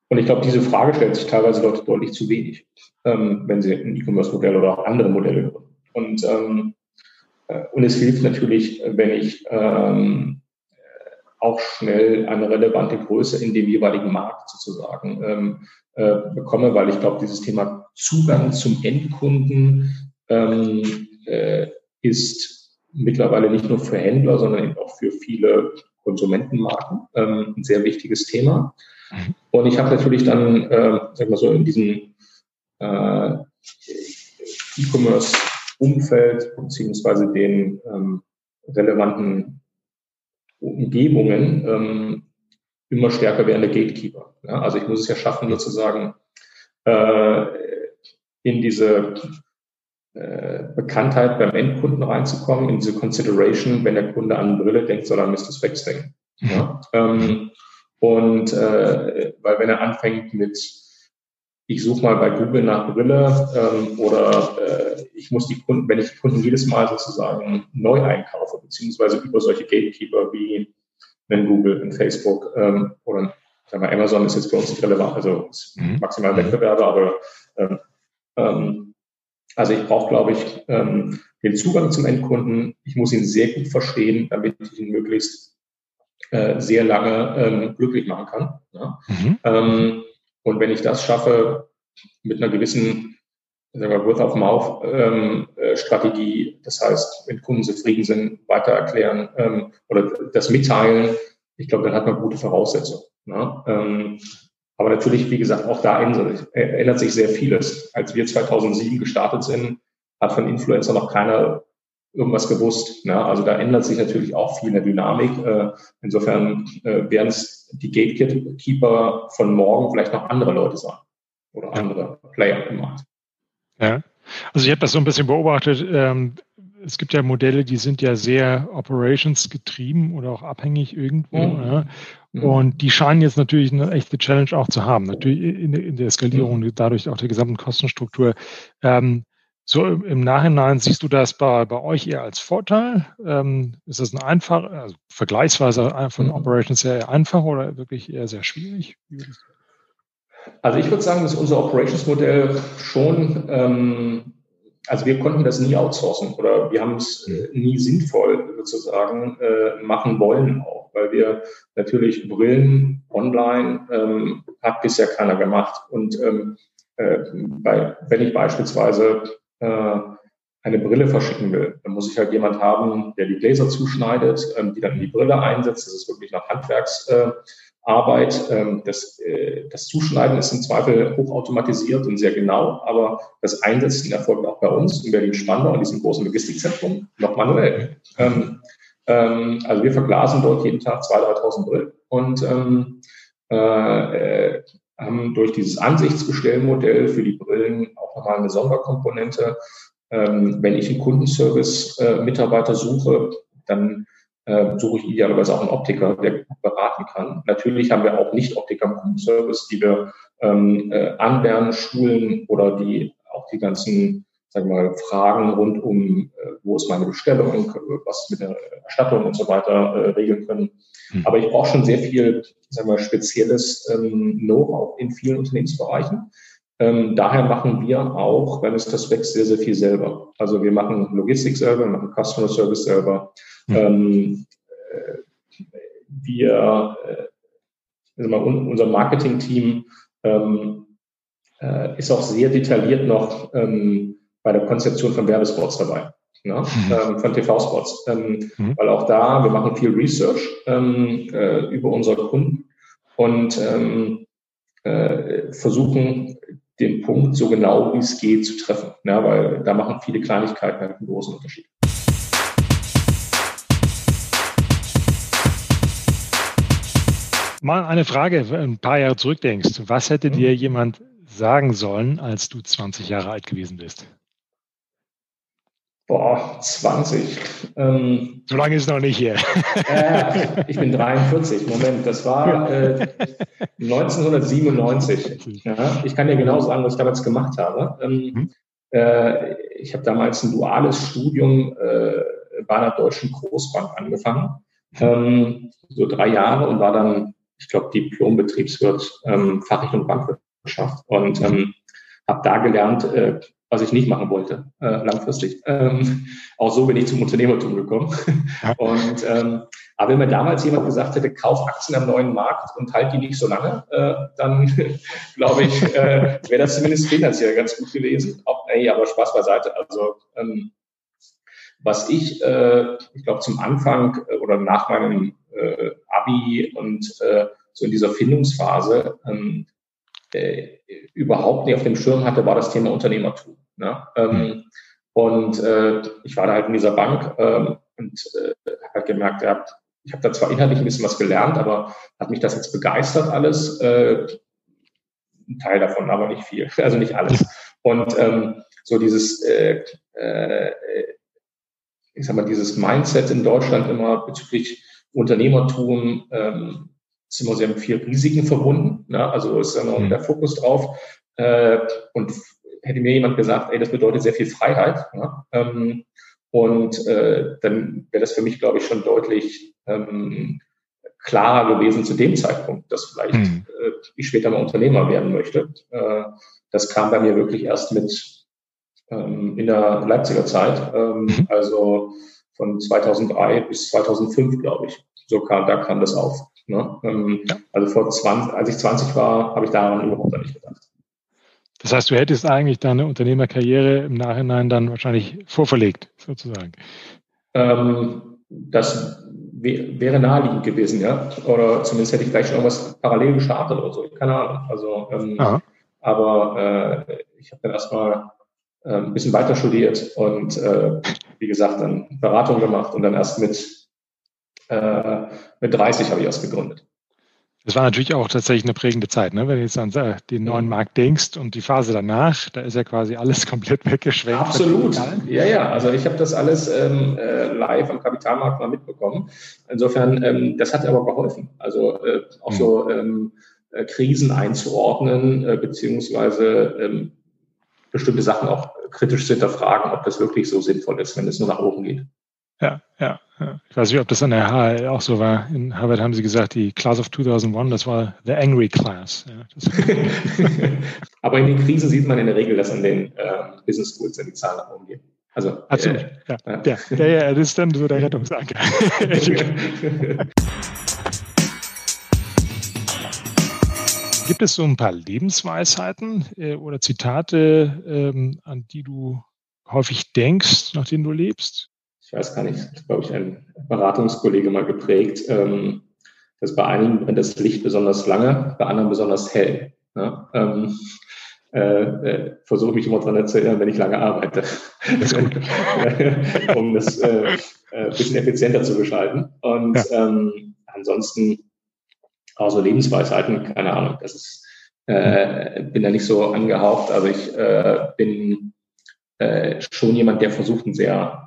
und ich glaube, diese Frage stellt sich teilweise Leute deutlich zu wenig, ähm, wenn sie ein E-Commerce-Modell oder auch andere Modelle gründen. Und, ähm, äh, und es hilft natürlich, wenn ich ähm, auch schnell eine relevante Größe in dem jeweiligen Markt sozusagen ähm, äh, bekomme, weil ich glaube, dieses Thema Zugang zum Endkunden ähm, äh, ist mittlerweile nicht nur für Händler, sondern eben auch für viele Konsumentenmarken ähm, ein sehr wichtiges Thema. Mhm. Und ich habe natürlich dann, äh, sag mal so, in diesem äh, E-Commerce-Umfeld beziehungsweise den ähm, relevanten Umgebungen ähm, immer stärker werdende Gatekeeper. Ja? Also ich muss es ja schaffen, sozusagen äh, in diese äh, Bekanntheit beim Endkunden reinzukommen, in diese Consideration, wenn der Kunde an Brille denkt, soll er Mr. Specs denken. Ja? Ähm, und äh, weil wenn er anfängt mit, ich suche mal bei Google nach Brille ähm, oder äh, ich muss die Kunden, wenn ich die Kunden jedes Mal sozusagen neu einkaufe, beziehungsweise über solche Gatekeeper wie wenn Google, in Facebook ähm, oder sagen wir, Amazon ist jetzt für uns nicht relevant, also mhm. maximal mhm. Wettbewerber, aber ähm, ähm, also ich brauche, glaube ich, ähm, den Zugang zum Endkunden. Ich muss ihn sehr gut verstehen, damit ich ihn möglichst äh, sehr lange ähm, glücklich machen kann. Ja? Mhm. Ähm, und wenn ich das schaffe, mit einer gewissen sagen wir, Word of Mouth ähm, äh, Strategie, das heißt, wenn Kunden zufrieden sind, weiter erklären ähm, oder das mitteilen, ich glaube, dann hat man gute Voraussetzungen. Ne? Ähm, aber natürlich, wie gesagt, auch da ändert sich sehr vieles. Als wir 2007 gestartet sind, hat von Influencer noch keiner irgendwas gewusst. Ne? Also da ändert sich natürlich auch viel in der Dynamik. Äh, insofern äh, werden es die Gatekeeper von morgen vielleicht noch andere Leute sein oder andere Player im Markt. Ja, also ich habe das so ein bisschen beobachtet. Ähm, es gibt ja Modelle, die sind ja sehr operations getrieben oder auch abhängig irgendwo. Mhm. Ja. Mhm. Und die scheinen jetzt natürlich eine echte Challenge auch zu haben. Natürlich in, in der Skalierung, mhm. dadurch auch der gesamten Kostenstruktur. Ähm, so im Nachhinein siehst du das bei, bei euch eher als Vorteil? Ähm, ist das ein einfach, also vergleichsweise von mhm. Operations her einfach oder wirklich eher sehr schwierig? Also ich würde sagen, dass unser Operations-Modell schon, ähm, also wir konnten das nie outsourcen oder wir haben es äh, nie sinnvoll sozusagen äh, machen wollen auch, weil wir natürlich Brillen online ähm, hat bisher keiner gemacht und ähm, äh, bei, wenn ich beispielsweise äh, eine Brille verschicken will, dann muss ich halt jemand haben, der die Gläser zuschneidet, ähm, die dann in die Brille einsetzt. Das ist wirklich nach Handwerksarbeit. Ähm, das, äh, das Zuschneiden ist im Zweifel hochautomatisiert und sehr genau, aber das Einsetzen erfolgt auch bei uns in Berlin-Spandau, in diesem großen Logistikzentrum, noch manuell. Ähm, Ähm, also wir verglasen dort jeden Tag 2.000, 3.000 Brillen und ähm, äh, haben durch dieses Ansichtsbestellmodell für die Brillen auch nochmal eine Sonderkomponente. Wenn ich einen Kundenservice-Mitarbeiter äh, suche, dann äh, suche ich idealerweise auch einen Optiker, der beraten kann. Natürlich haben wir auch Nicht-Optiker im Kundenservice, die wir ähm, äh, anlernen, schulen oder die auch die ganzen sagen wir mal, Fragen rund um, äh, wo ist meine Bestellung, was mit der Erstattung und so weiter äh, regeln können. Mhm. Aber ich brauche schon sehr viel, sagen wir, spezielles ähm, Know-how in vielen Unternehmensbereichen. Ähm, daher machen wir auch, wenn es das wächst, sehr, sehr viel selber. Also wir machen Logistik selber, wir machen Customer Service selber. Mhm. Ähm, äh, wir, äh, also unser Marketing-Team ähm, äh, ist auch sehr detailliert noch ähm, bei der Konzeption von Werbespots dabei. Ne? Mhm. Ähm, von TV-Spots. Ähm, mhm. Weil auch da, wir machen viel Research ähm, äh, über unsere Kunden und ähm, äh, versuchen den Punkt so genau wie es geht zu treffen. Ja, weil da machen viele Kleinigkeiten halt einen großen Unterschied. Mal eine Frage, wenn du ein paar Jahre zurückdenkst. Was hätte dir mhm. jemand sagen sollen, als du 20 Jahre alt gewesen bist? Boah, 20. Ähm, so lange ist noch nicht hier. Äh, ich bin 43. Moment, das war äh, 1997. Ja, ich kann dir genau sagen, was ich damals gemacht habe. Ähm, mhm. äh, ich habe damals ein duales Studium äh, bei einer deutschen Großbank angefangen. Ähm, so drei Jahre und war dann, ich glaube, Diplom-Betriebswirt ähm, Fachrichtung Bankwirtschaft. Und ähm, habe da gelernt, äh, was ich nicht machen wollte, äh, langfristig. Ähm, auch so bin ich zum Unternehmertum gekommen. Und ähm, aber wenn mir damals jemand gesagt hätte, kauf Aktien am neuen Markt und halt die nicht so lange, äh, dann glaube ich, äh, wäre das zumindest finanziell ganz gut gewesen. Auch, ey, aber Spaß beiseite. Also ähm, was ich, äh, ich glaube, zum Anfang äh, oder nach meinem äh, Abi und äh, so in dieser Findungsphase ähm, äh, überhaupt nicht auf dem Schirm hatte, war das Thema Unternehmertum. Ne? Ähm, mhm. und äh, ich war da halt in dieser Bank ähm, und äh, habe halt gemerkt, ja, ich habe da zwar inhaltlich ein bisschen was gelernt, aber hat mich das jetzt begeistert alles? Äh, ein Teil davon, aber nicht viel, also nicht alles. Und ähm, so dieses, äh, äh, ich sag mal, dieses Mindset in Deutschland immer bezüglich Unternehmertum, ähm, ist immer sehr mit viel Risiken verbunden. Ne? Also ist immer mhm. der Fokus drauf. Äh, und hätte mir jemand gesagt, ey, das bedeutet sehr viel Freiheit. Ne? Ähm, und äh, dann wäre das für mich, glaube ich, schon deutlich ähm, klarer gewesen zu dem Zeitpunkt, dass vielleicht mhm. äh, ich später mal Unternehmer werden möchte. Äh, das kam bei mir wirklich erst mit ähm, in der Leipziger Zeit, ähm, mhm. also von 2003 bis 2005, glaube ich. So kam, da kam das auf. Ne? Ähm, ja. Also vor 20, als ich 20 war, habe ich daran überhaupt nicht gedacht. Das heißt, du hättest eigentlich deine Unternehmerkarriere im Nachhinein dann wahrscheinlich vorverlegt, sozusagen. Ähm, das wäre naheliegend gewesen, ja. Oder zumindest hätte ich vielleicht schon irgendwas parallel gestartet oder so. Keine Ahnung. Also, ähm, aber äh, ich habe dann erstmal äh, ein bisschen weiter studiert und äh, wie gesagt dann Beratung gemacht und dann erst mit äh, mit 30 habe ich erst gegründet. Das war natürlich auch tatsächlich eine prägende Zeit, ne? wenn du jetzt an den neuen mhm. Markt denkst und die Phase danach, da ist ja quasi alles komplett weggeschwenkt. Absolut. Ja, ja. Also ich habe das alles ähm, äh, live am Kapitalmarkt mal mitbekommen. Insofern, ähm, das hat aber geholfen. Also äh, auch mhm. so ähm, äh, Krisen einzuordnen, äh, beziehungsweise ähm, bestimmte Sachen auch kritisch zu hinterfragen, ob das wirklich so sinnvoll ist, wenn es nur nach oben geht. Ja, ja, ja. Ich weiß nicht, ob das an der HL auch so war. In Harvard haben sie gesagt, die Class of 2001, das war the angry class. Ja, Aber in den Krisen sieht man in der Regel, dass an den äh, Business Schools die Zahlen nach oben gehen. Also, Absolut, äh, ja. ja. Der, der, ja. Das ist dann so der Rettungsanker. Gibt es so ein paar Lebensweisheiten äh, oder Zitate, ähm, an die du häufig denkst, nach denen du lebst? Ich weiß gar nicht, das glaube ich, ein Beratungskollege mal geprägt, ähm, dass bei einigen brennt das Licht besonders lange, bei anderen besonders hell. Ne? Ähm, äh, äh, versuche mich immer daran zu erinnern, wenn ich lange arbeite. Um das äh, ein bisschen effizienter zu gestalten. Und ja. ähm, ansonsten auch so Lebensweisheiten, keine Ahnung, das ist, äh, bin da nicht so angehaucht. Also ich äh, bin äh, schon jemand, der versucht, ein sehr,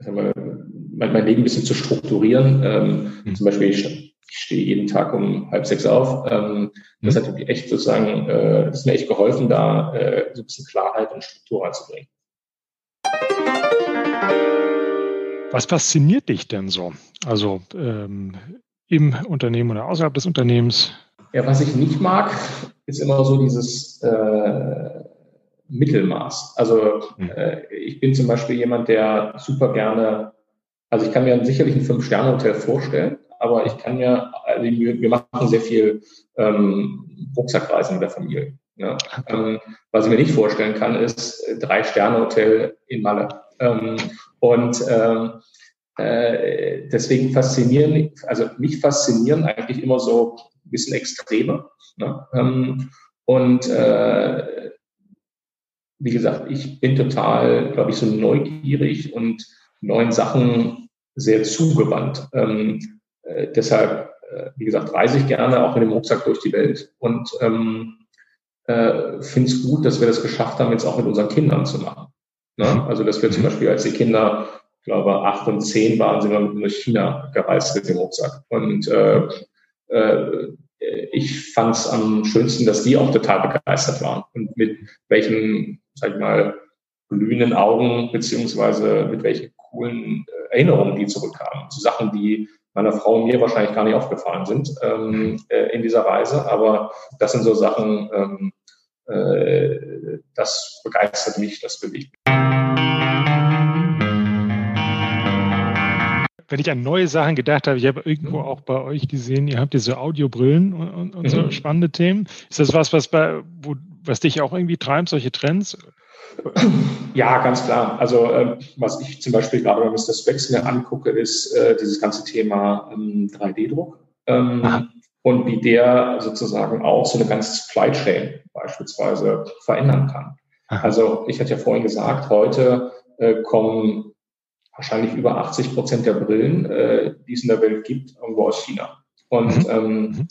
wir, mein, mein Leben ein bisschen zu strukturieren. Ähm, mhm. Zum Beispiel, ich, ich stehe jeden Tag um halb sechs auf. Ähm, das mhm. hat mir echt sozusagen, äh, das ist mir echt geholfen, da äh, so ein bisschen Klarheit und Struktur reinzubringen. Was fasziniert dich denn so? Also ähm, im Unternehmen oder außerhalb des Unternehmens? Ja, was ich nicht mag, ist immer so dieses äh, Mittelmaß. Also hm. äh, ich bin zum Beispiel jemand, der super gerne, also ich kann mir sicherlich ein Fünf-Sterne-Hotel vorstellen, aber ich kann mir, also wir, machen sehr viel ähm, Rucksackreisen mit der Familie. Ne? Ähm, was ich mir nicht vorstellen kann, ist drei Sterne-Hotel in Malle. Ähm, und ähm, äh, deswegen faszinieren, also mich faszinieren eigentlich immer so ein bisschen Extreme. Ne? Ähm, und äh, wie gesagt, ich bin total, glaube ich, so neugierig und neuen Sachen sehr zugewandt. Ähm, äh, deshalb, äh, wie gesagt, reise ich gerne auch mit dem Rucksack durch die Welt und ähm, äh, finde es gut, dass wir das geschafft haben, jetzt auch mit unseren Kindern zu machen. Ne? Mhm. Also, dass wir zum mhm. Beispiel, als die Kinder, ich glaube, acht und zehn waren, sind wir mit nach China gereist mit dem Rucksack. Und äh, äh, ich fand es am schönsten, dass die auch total begeistert waren und mit welchen, sag ich mal, glühenden Augen beziehungsweise mit welchen coolen äh, Erinnerungen die zurückkamen. Zu Sachen, die meiner Frau und mir wahrscheinlich gar nicht aufgefallen sind ähm, mhm. äh, in dieser Reise. Aber das sind so Sachen, ähm, äh, das begeistert mich, das bewegt mich. wenn ich an neue Sachen gedacht habe, ich habe irgendwo auch bei euch gesehen, ihr habt diese Audiobrillen und, und, und so mhm. spannende Themen. Ist das was, was bei, wo, was dich auch irgendwie treibt, solche Trends? Ja, ganz klar. Also äh, was ich zum Beispiel gerade bei Mr. Specs mir angucke, ist äh, dieses ganze Thema ähm, 3D-Druck ähm, und wie der sozusagen auch so eine ganze Supply Chain beispielsweise verändern kann. Aha. Also ich hatte ja vorhin gesagt, heute äh, kommen wahrscheinlich über 80 Prozent der Brillen, äh, die es in der Welt gibt, irgendwo aus China. Und mhm. ähm, mhm.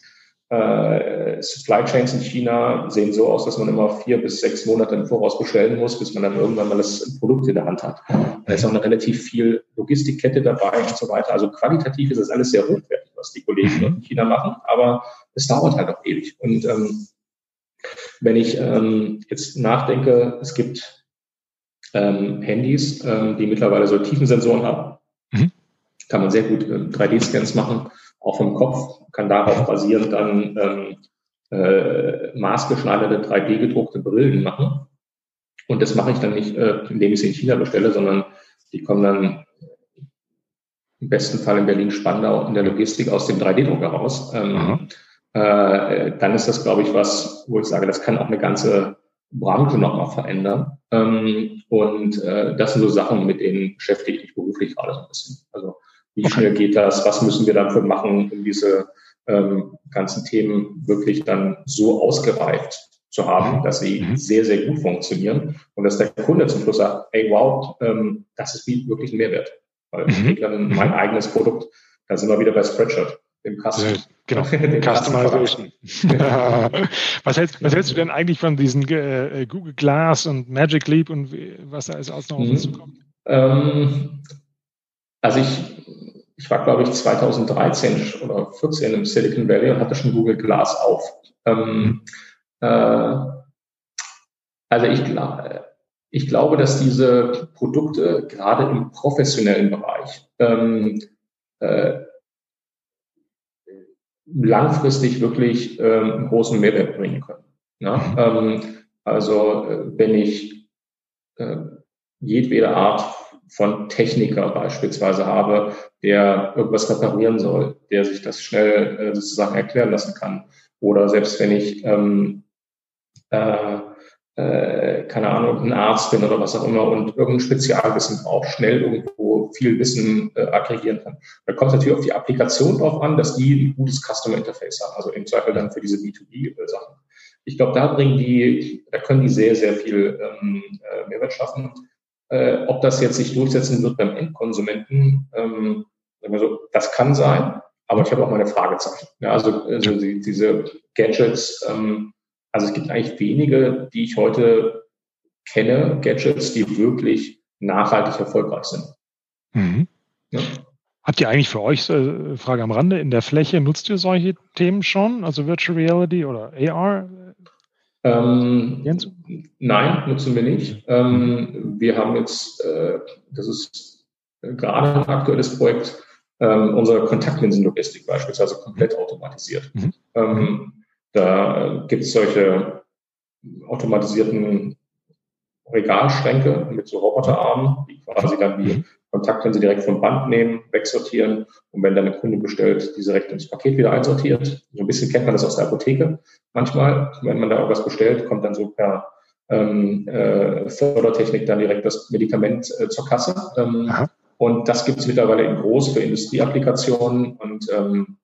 Äh, Supply Chains in China sehen so aus, dass man immer vier bis sechs Monate im Voraus bestellen muss, bis man dann irgendwann mal das Produkt in der Hand hat. Da ist auch eine relativ viel Logistikkette dabei und so weiter. Also qualitativ ist das alles sehr hochwertig, was die Kollegen in China machen, aber es dauert halt auch ewig. Und ähm, wenn ich ähm, jetzt nachdenke, es gibt ähm, Handys, ähm, die mittlerweile so Tiefensensoren haben. Mhm. Kann man sehr gut äh, 3D-Scans machen, auch vom Kopf, kann darauf basierend dann ähm, äh, maßgeschneiderte 3D-gedruckte Brillen machen. Und das mache ich dann nicht, äh, indem ich sie in China bestelle, sondern die kommen dann im besten Fall in Berlin-Spandau in der Logistik aus dem 3D-Drucker raus. Ähm, äh, dann ist das, glaube ich, was, wo ich sage, das kann auch eine ganze Branche nochmal verändern. Ähm, und äh, das sind so Sachen, mit denen beschäftige ich mich beruflich gerade so ein bisschen. Also wie okay. schnell geht das? Was müssen wir dafür machen, um diese ähm, ganzen Themen wirklich dann so ausgereift zu haben, mhm. dass sie mhm. sehr, sehr gut funktionieren und dass der Kunde zum Schluss sagt, ey, wow, ähm, das ist wirklich ein Mehrwert. Weil mhm. ich kriege dann mein eigenes Produkt, da sind wir wieder bei Spreadshirt dem Custom. Genau, Customization. was, hältst, was hältst du denn eigentlich von diesen äh, Google Glass und Magic Leap und was da alles aus noch auf uns mhm. zukommt? Ähm, also ich, ich war, glaube ich, 2013 oder 14 im Silicon Valley und hatte schon Google Glass auf. Ähm, äh, also ich, ich glaube, dass diese Produkte gerade im professionellen Bereich ähm, äh, langfristig wirklich ähm, einen großen Mehrwert bringen können. Ähm, also äh, wenn ich äh, jedwede Art von Techniker beispielsweise habe, der irgendwas reparieren soll, der sich das schnell äh, sozusagen erklären lassen kann. Oder selbst wenn ich ähm, äh, äh, keine Ahnung, ein Arzt bin oder was auch immer und irgendein Spezialwissen braucht, schnell irgendwo viel Wissen äh, aggregieren kann. Da kommt es natürlich auf die Applikation drauf an, dass die ein gutes Customer Interface haben, also im Zweifel dann für diese B2B-Sachen. ich glaube, da bringen die, da können die sehr, sehr viel ähm, äh, Mehrwert schaffen. Äh, ob das jetzt sich durchsetzen wird beim Endkonsumenten, ähm, so, das kann sein, aber ich habe auch meine Fragezeichen. Ja, also, also die, diese Gadgets, ähm, also es gibt eigentlich wenige, die ich heute kenne, Gadgets, die wirklich nachhaltig erfolgreich sind. Mhm. Ja. Habt ihr eigentlich für euch, äh, Frage am Rande, in der Fläche, nutzt ihr solche Themen schon, also Virtual Reality oder AR? Ähm, nein, nutzen wir nicht. Ähm, wir haben jetzt, äh, das ist gerade ein aktuelles Projekt, ähm, unsere Kontaktlinsenlogistik beispielsweise komplett automatisiert. Mhm. Ähm, da gibt es solche automatisierten Regalschränke mit so Roboterarmen, die quasi dann die mhm. Kontaktlinse direkt vom Band nehmen, wegsortieren und wenn dann der Kunde bestellt, diese direkt ins Paket wieder einsortiert. So ein bisschen kennt man das aus der Apotheke. Manchmal, wenn man da irgendwas bestellt, kommt dann so per ähm, äh, Fördertechnik dann direkt das Medikament äh, zur Kasse. Ähm, und das gibt es mittlerweile in groß für Industrieapplikationen und ähm,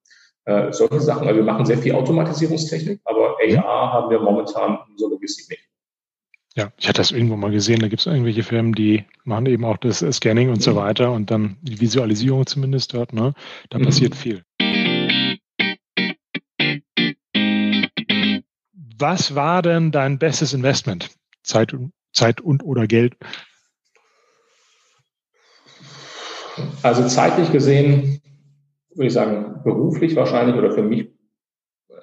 äh, solche Sachen. Also wir machen sehr viel Automatisierungstechnik, aber AR haben wir momentan in unserer Logistik nicht. Ja, ich hatte das irgendwo mal gesehen, da gibt es irgendwelche Firmen, die machen eben auch das Scanning und so weiter und dann die Visualisierung zumindest dort, ne? Da mhm. passiert viel. Was war denn dein bestes Investment? Zeit, Zeit und oder Geld? Also zeitlich gesehen würde ich sagen, beruflich wahrscheinlich oder für mich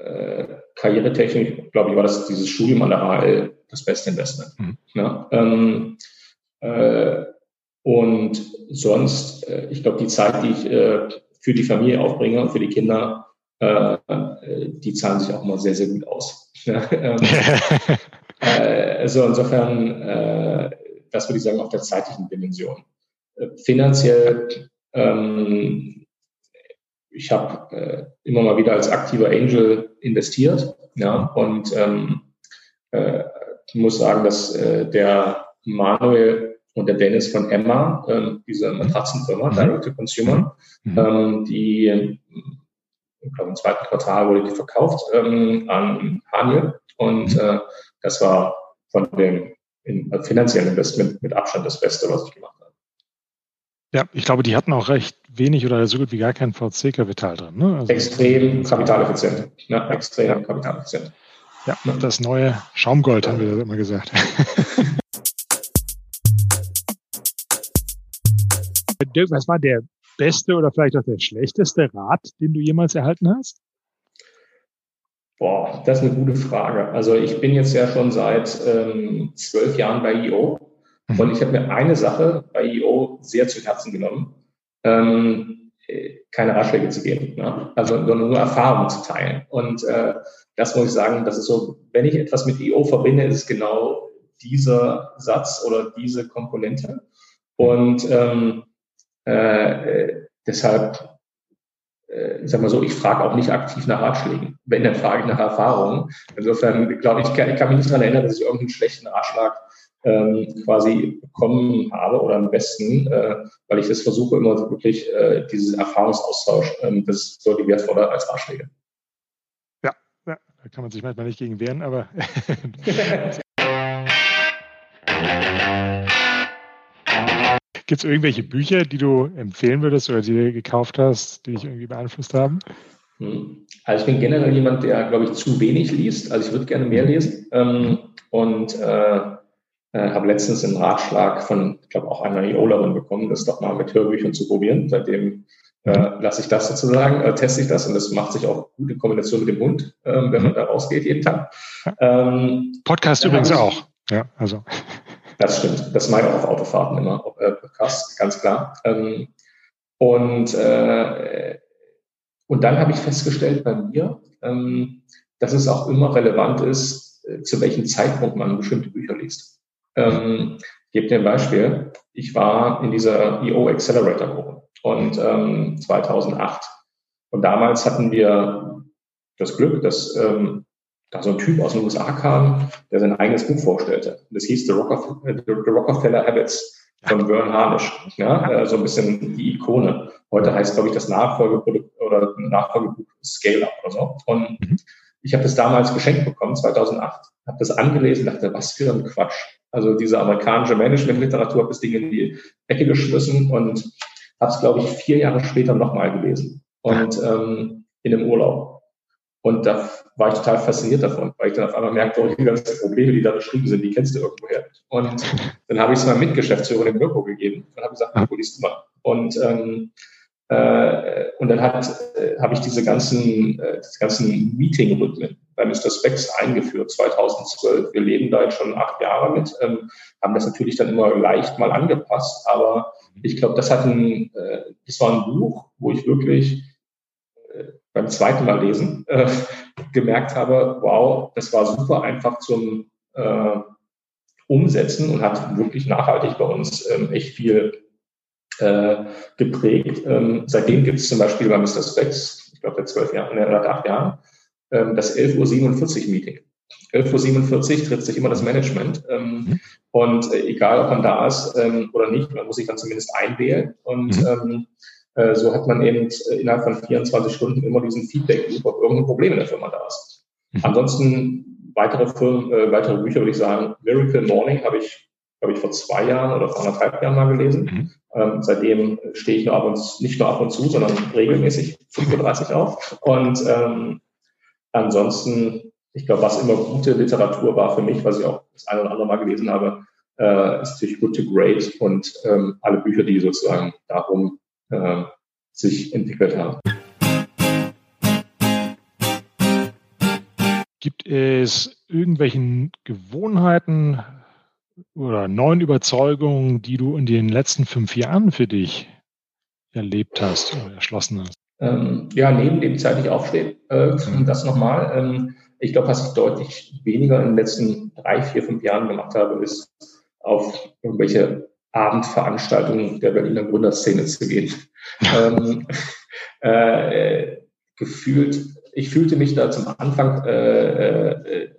äh, karrieretechnisch, glaube ich, war das dieses Studium an der HL das beste Investment. Mhm. Ja, ähm, äh, und sonst, äh, ich glaube, die Zeit, die ich äh, für die Familie aufbringe und für die Kinder, äh, die zahlen sich auch mal sehr, sehr gut aus. ähm, also insofern, äh, das würde ich sagen, auf der zeitlichen Dimension. Äh, finanziell, ähm, ich habe äh, immer mal wieder als aktiver Angel investiert, ja, und ähm, äh, ich muss sagen, dass äh, der Manuel und der Dennis von Emma, äh, diese Matratzenfirma, mhm. Direct to Consumer, mhm. ähm, die ich glaube, im zweiten Quartal wurde die verkauft ähm, an Haniel. Und mhm. äh, das war von dem in, äh, finanziellen Investment mit Abstand das Beste, was ich gemacht habe. Ja, ich glaube, die hatten auch recht wenig oder so gut wie gar kein VC-Kapital drin. Ne? Also extrem kapitaleffizient. Ja, extrem kapitaleffizient. Ja, das neue Schaumgold haben wir das immer gesagt. Was war der beste oder vielleicht auch der schlechteste Rat, den du jemals erhalten hast? Boah, das ist eine gute Frage. Also ich bin jetzt ja schon seit ähm, zwölf Jahren bei IO mhm. und ich habe mir eine Sache bei IO sehr zu Herzen genommen. Ähm, keine Ratschläge zu geben, ne? also sondern nur Erfahrungen zu teilen. Und äh, das muss ich sagen, das ist so, wenn ich etwas mit IO verbinde, ist es genau dieser Satz oder diese Komponente. Und ähm, äh, deshalb, äh, ich sag mal so, ich frage auch nicht aktiv nach Ratschlägen. Wenn, dann frage ich nach Erfahrungen. Insofern glaube ich, kann, ich kann mich nicht daran erinnern, dass ich irgendeinen schlechten Ratschlag ähm, quasi bekommen habe oder am besten, äh, weil ich das versuche immer wirklich, äh, dieses Erfahrungsaustausch, ähm, das ist die wertvoller als Ratschläge. Da kann man sich manchmal nicht gegen wehren, aber Gibt es irgendwelche Bücher, die du empfehlen würdest oder die du gekauft hast, die dich irgendwie beeinflusst haben? Hm. Also ich bin generell jemand, der, glaube ich, zu wenig liest. Also ich würde gerne mehr lesen. Ähm, und äh, äh, habe letztens einen Ratschlag von, ich glaube, auch einer IOLerin bekommen, das doch mal mit Hörbüchern zu probieren. Seitdem äh, lasse ich das sozusagen, äh, teste ich das und das macht sich auch gut in Kombination mit dem Hund, äh, wenn man mhm. da rausgeht jeden Tag. Ähm, Podcast übrigens ich, auch. Ja, also. Das stimmt. Das mache ich auch auf Autofahrten immer, äh, Podcast, ganz klar. Ähm, und, äh, und dann habe ich festgestellt bei mir, ähm, dass es auch immer relevant ist, äh, zu welchem Zeitpunkt man bestimmte Bücher liest. Ähm, ich gebe dir ein Beispiel. Ich war in dieser EO Accelerator Gruppe und ähm, 2008. Und damals hatten wir das Glück, dass ähm, da so ein Typ aus den USA kam, der sein eigenes Buch vorstellte. Das hieß The Rockefeller, The Rockefeller Habits von Vern Harnisch. Ja, äh, so ein bisschen die Ikone. Heute heißt, glaube ich, das Nachfolgeprodukt oder Nachfolgebuch Scale Up oder so. Und mhm. ich habe das damals geschenkt bekommen, 2008, habe das angelesen, dachte, was für ein Quatsch. Also diese amerikanische Management-Literatur habe das Ding in die Ecke geschmissen und habe es, glaube ich, vier Jahre später nochmal gelesen und ähm, in einem Urlaub. Und da war ich total fasziniert davon, weil ich dann auf einmal merkte, oh, die ganzen Probleme, die da beschrieben sind, die kennst du irgendwoher. Und dann habe ich es meinem Mitgeschäftsführer in Mirko gegeben und habe gesagt, wo liest du mal? Und ähm, äh, und dann hat, äh, habe ich diese ganzen, äh, ganzen Meeting-Rhythmen bei Mr. Specs eingeführt, 2012. Wir leben da jetzt schon acht Jahre mit, ähm, haben das natürlich dann immer leicht mal angepasst, aber ich glaube, das hat ein, äh, das war ein Buch, wo ich wirklich äh, beim zweiten Mal lesen äh, gemerkt habe, wow, das war super einfach zum äh, Umsetzen und hat wirklich nachhaltig bei uns ähm, echt viel äh, geprägt. Ähm, seitdem gibt es zum Beispiel bei Mr. Specs, ich glaube seit zwölf Jahren oder acht Jahren, das 11.47 Uhr Meeting. 11.47 Uhr trifft sich immer das Management. Ähm, mhm. Und äh, egal, ob man da ist ähm, oder nicht, man muss sich dann zumindest einwählen. Und mhm. ähm, äh, so hat man eben äh, innerhalb von 24 Stunden immer diesen Feedback-Loop, ob irgendein Problem in der Firma da ist. Mhm. Ansonsten weitere Firmen, äh, weitere Bücher würde ich sagen, Miracle Morning habe ich glaube ich, vor zwei Jahren oder vor anderthalb Jahren mal gelesen. Ähm, seitdem stehe ich nur ab und nicht nur ab und zu, sondern regelmäßig 5.30 Uhr auf. Und ähm, ansonsten, ich glaube, was immer gute Literatur war für mich, was ich auch das eine oder andere Mal gelesen habe, äh, ist natürlich Good to Great und ähm, alle Bücher, die sozusagen darum äh, sich entwickelt haben. Gibt es irgendwelchen Gewohnheiten, oder neuen Überzeugungen, die du in den letzten fünf Jahren für dich erlebt hast oder erschlossen hast? Ähm, ja, neben dem zeitlich aufstehen, äh, mhm. das nochmal. Ähm, ich glaube, was ich deutlich weniger in den letzten drei, vier, fünf Jahren gemacht habe, ist auf irgendwelche Abendveranstaltungen der Berliner Gründerszene zu gehen. ähm, äh, gefühlt, ich fühlte mich da zum Anfang äh, äh,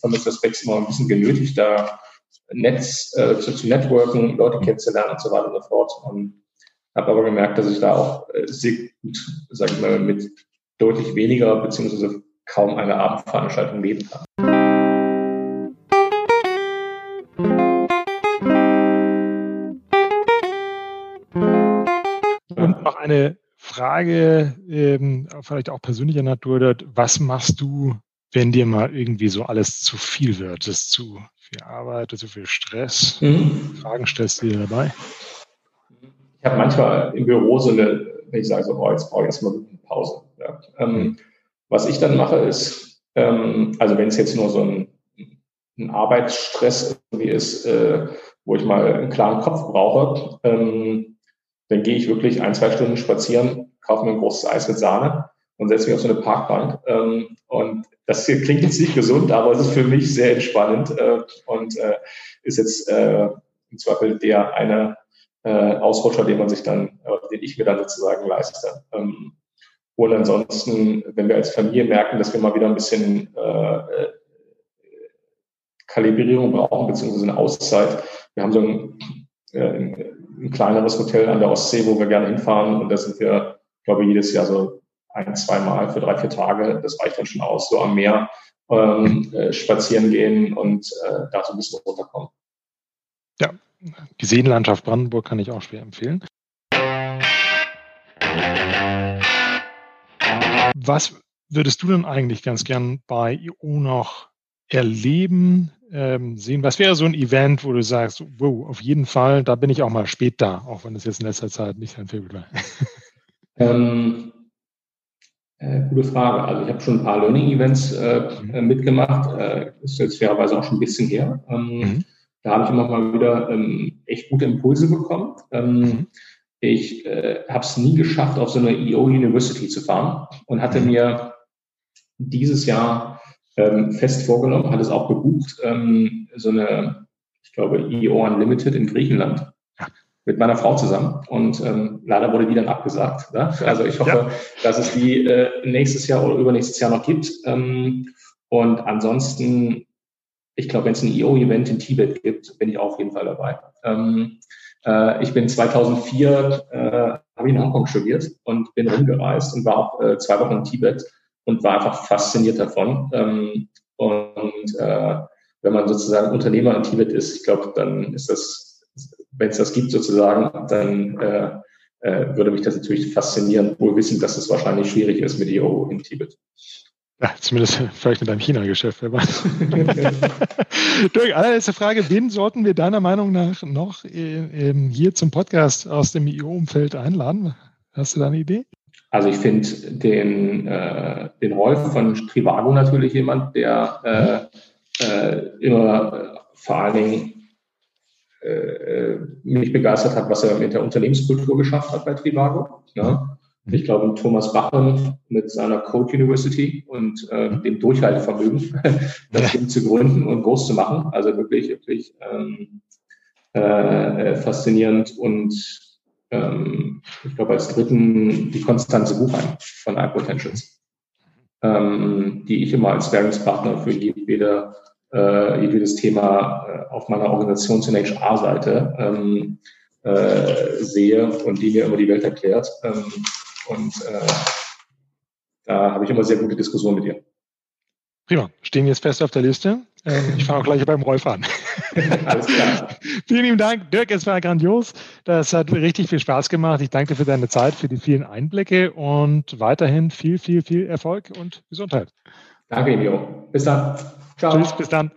von Mr. Specs immer ein bisschen genötigt, da Netz äh, zu, zu networken, Leute kennenzulernen und so weiter und so fort. Und habe aber gemerkt, dass ich da auch äh, sehr gut, sage ich mal, mit deutlich weniger beziehungsweise kaum einer Abendveranstaltung leben kann. Und noch eine Frage, ähm, vielleicht auch persönlicher Natur, was machst du, wenn dir mal irgendwie so alles zu viel wird, das zu viel Arbeit, zu viel Stress? Mhm. Fragen stellst du dir dabei? Ich habe manchmal im Büro so eine, wenn ich sage, so, oh, jetzt brauche ich erstmal eine Pause. Ja. Ähm, mhm. Was ich dann mache, ist, ähm, also wenn es jetzt nur so ein, ein Arbeitsstress irgendwie ist, äh, wo ich mal einen klaren Kopf brauche, ähm, dann gehe ich wirklich ein, zwei Stunden spazieren, kaufe mir ein großes Eis mit Sahne und setze mich auf so eine Parkbank ähm, und das hier klingt jetzt nicht gesund, aber es ist für mich sehr entspannend äh, und äh, ist jetzt äh, im Zweifel der eine äh, Ausrutscher, den man sich dann, äh, den ich mir dann sozusagen leiste. Ähm, und ansonsten, wenn wir als Familie merken, dass wir mal wieder ein bisschen äh, äh Kalibrierung brauchen, beziehungsweise eine Auszeit. Wir haben so ein, äh, ein kleineres Hotel an der Ostsee, wo wir gerne hinfahren und da sind wir, glaube ich, jedes Jahr so ein, zwei Mal für drei, vier Tage. Das reicht dann schon aus, so am Meer ähm, äh, spazieren gehen und äh, da so ein bisschen runterkommen. Ja, die Seenlandschaft Brandenburg kann ich auch schwer empfehlen. Was würdest du denn eigentlich ganz gern bei IO noch erleben, ähm, sehen? Was wäre so ein Event, wo du sagst, wow, auf jeden Fall, da bin ich auch mal spät da, auch wenn es jetzt in letzter Zeit nicht dein Favorit war? Ähm, äh, gute Frage. Also ich habe schon ein paar Learning-Events äh, mhm. mitgemacht. Äh, ist jetzt fairerweise auch schon ein bisschen her. Ähm, mhm. Da habe ich immer mal wieder ähm, echt gute Impulse bekommen. Ähm, mhm. Ich äh, habe es nie geschafft, auf so eine EO University zu fahren und hatte mhm. mir dieses Jahr ähm, fest vorgenommen, hatte es auch gebucht, ähm, so eine, ich glaube, EO Unlimited in Griechenland mit meiner Frau zusammen und ähm, leider wurde die dann abgesagt. Ne? Also ich hoffe, ja. dass es die äh, nächstes Jahr oder übernächstes Jahr noch gibt. Ähm, und ansonsten, ich glaube, wenn es ein EO-Event in Tibet gibt, bin ich auf jeden Fall dabei. Ähm, äh, ich bin 2004, äh, habe ich in Hongkong studiert und bin rumgereist und war auch äh, zwei Wochen in Tibet und war einfach fasziniert davon. Ähm, und äh, wenn man sozusagen Unternehmer in Tibet ist, ich glaube, dann ist das, wenn es das gibt sozusagen, dann äh, äh, würde mich das natürlich faszinieren, wohl wissen, dass es wahrscheinlich schwierig ist mit IO in Tibet. Ja, zumindest vielleicht mit einem China-Geschäft, wer weiß. Dirk, allerletzte Frage. Wen sollten wir deiner Meinung nach noch äh, hier zum Podcast aus dem IO-Umfeld einladen? Hast du da eine Idee? Also ich finde den, äh, den Rolf von Trivago natürlich jemand, der äh, äh, immer äh, vor allen Dingen äh, mich begeistert hat, was er mit der Unternehmenskultur geschafft hat bei Trivago. Ja. Ich glaube, Thomas Bachmann mit seiner Code University und äh, dem Durchhaltevermögen, das Ding zu gründen und groß zu machen. Also wirklich, wirklich ähm, äh, faszinierend. Und ähm, ich glaube, als dritten die Konstanze Buchheim von iPotentials, ähm, die ich immer als Währungspartner für jede äh, jedes Thema äh, auf meiner Organisations- und HR-Seite ähm, äh, sehe und die mir immer die Welt erklärt. Ähm, und äh, da habe ich immer sehr gute Diskussionen mit ihr. Prima. Stehen jetzt fest auf der Liste. Ähm, ich fange auch gleich beim Rolf an. Alles klar. vielen lieben Dank, Dirk. Es war grandios. Das hat richtig viel Spaß gemacht. Ich danke dir für deine Zeit, für die vielen Einblicke und weiterhin viel, viel, viel Erfolg und Gesundheit. Danke, Emilio. Bis dann. Ciao. Tschüss, bis dann.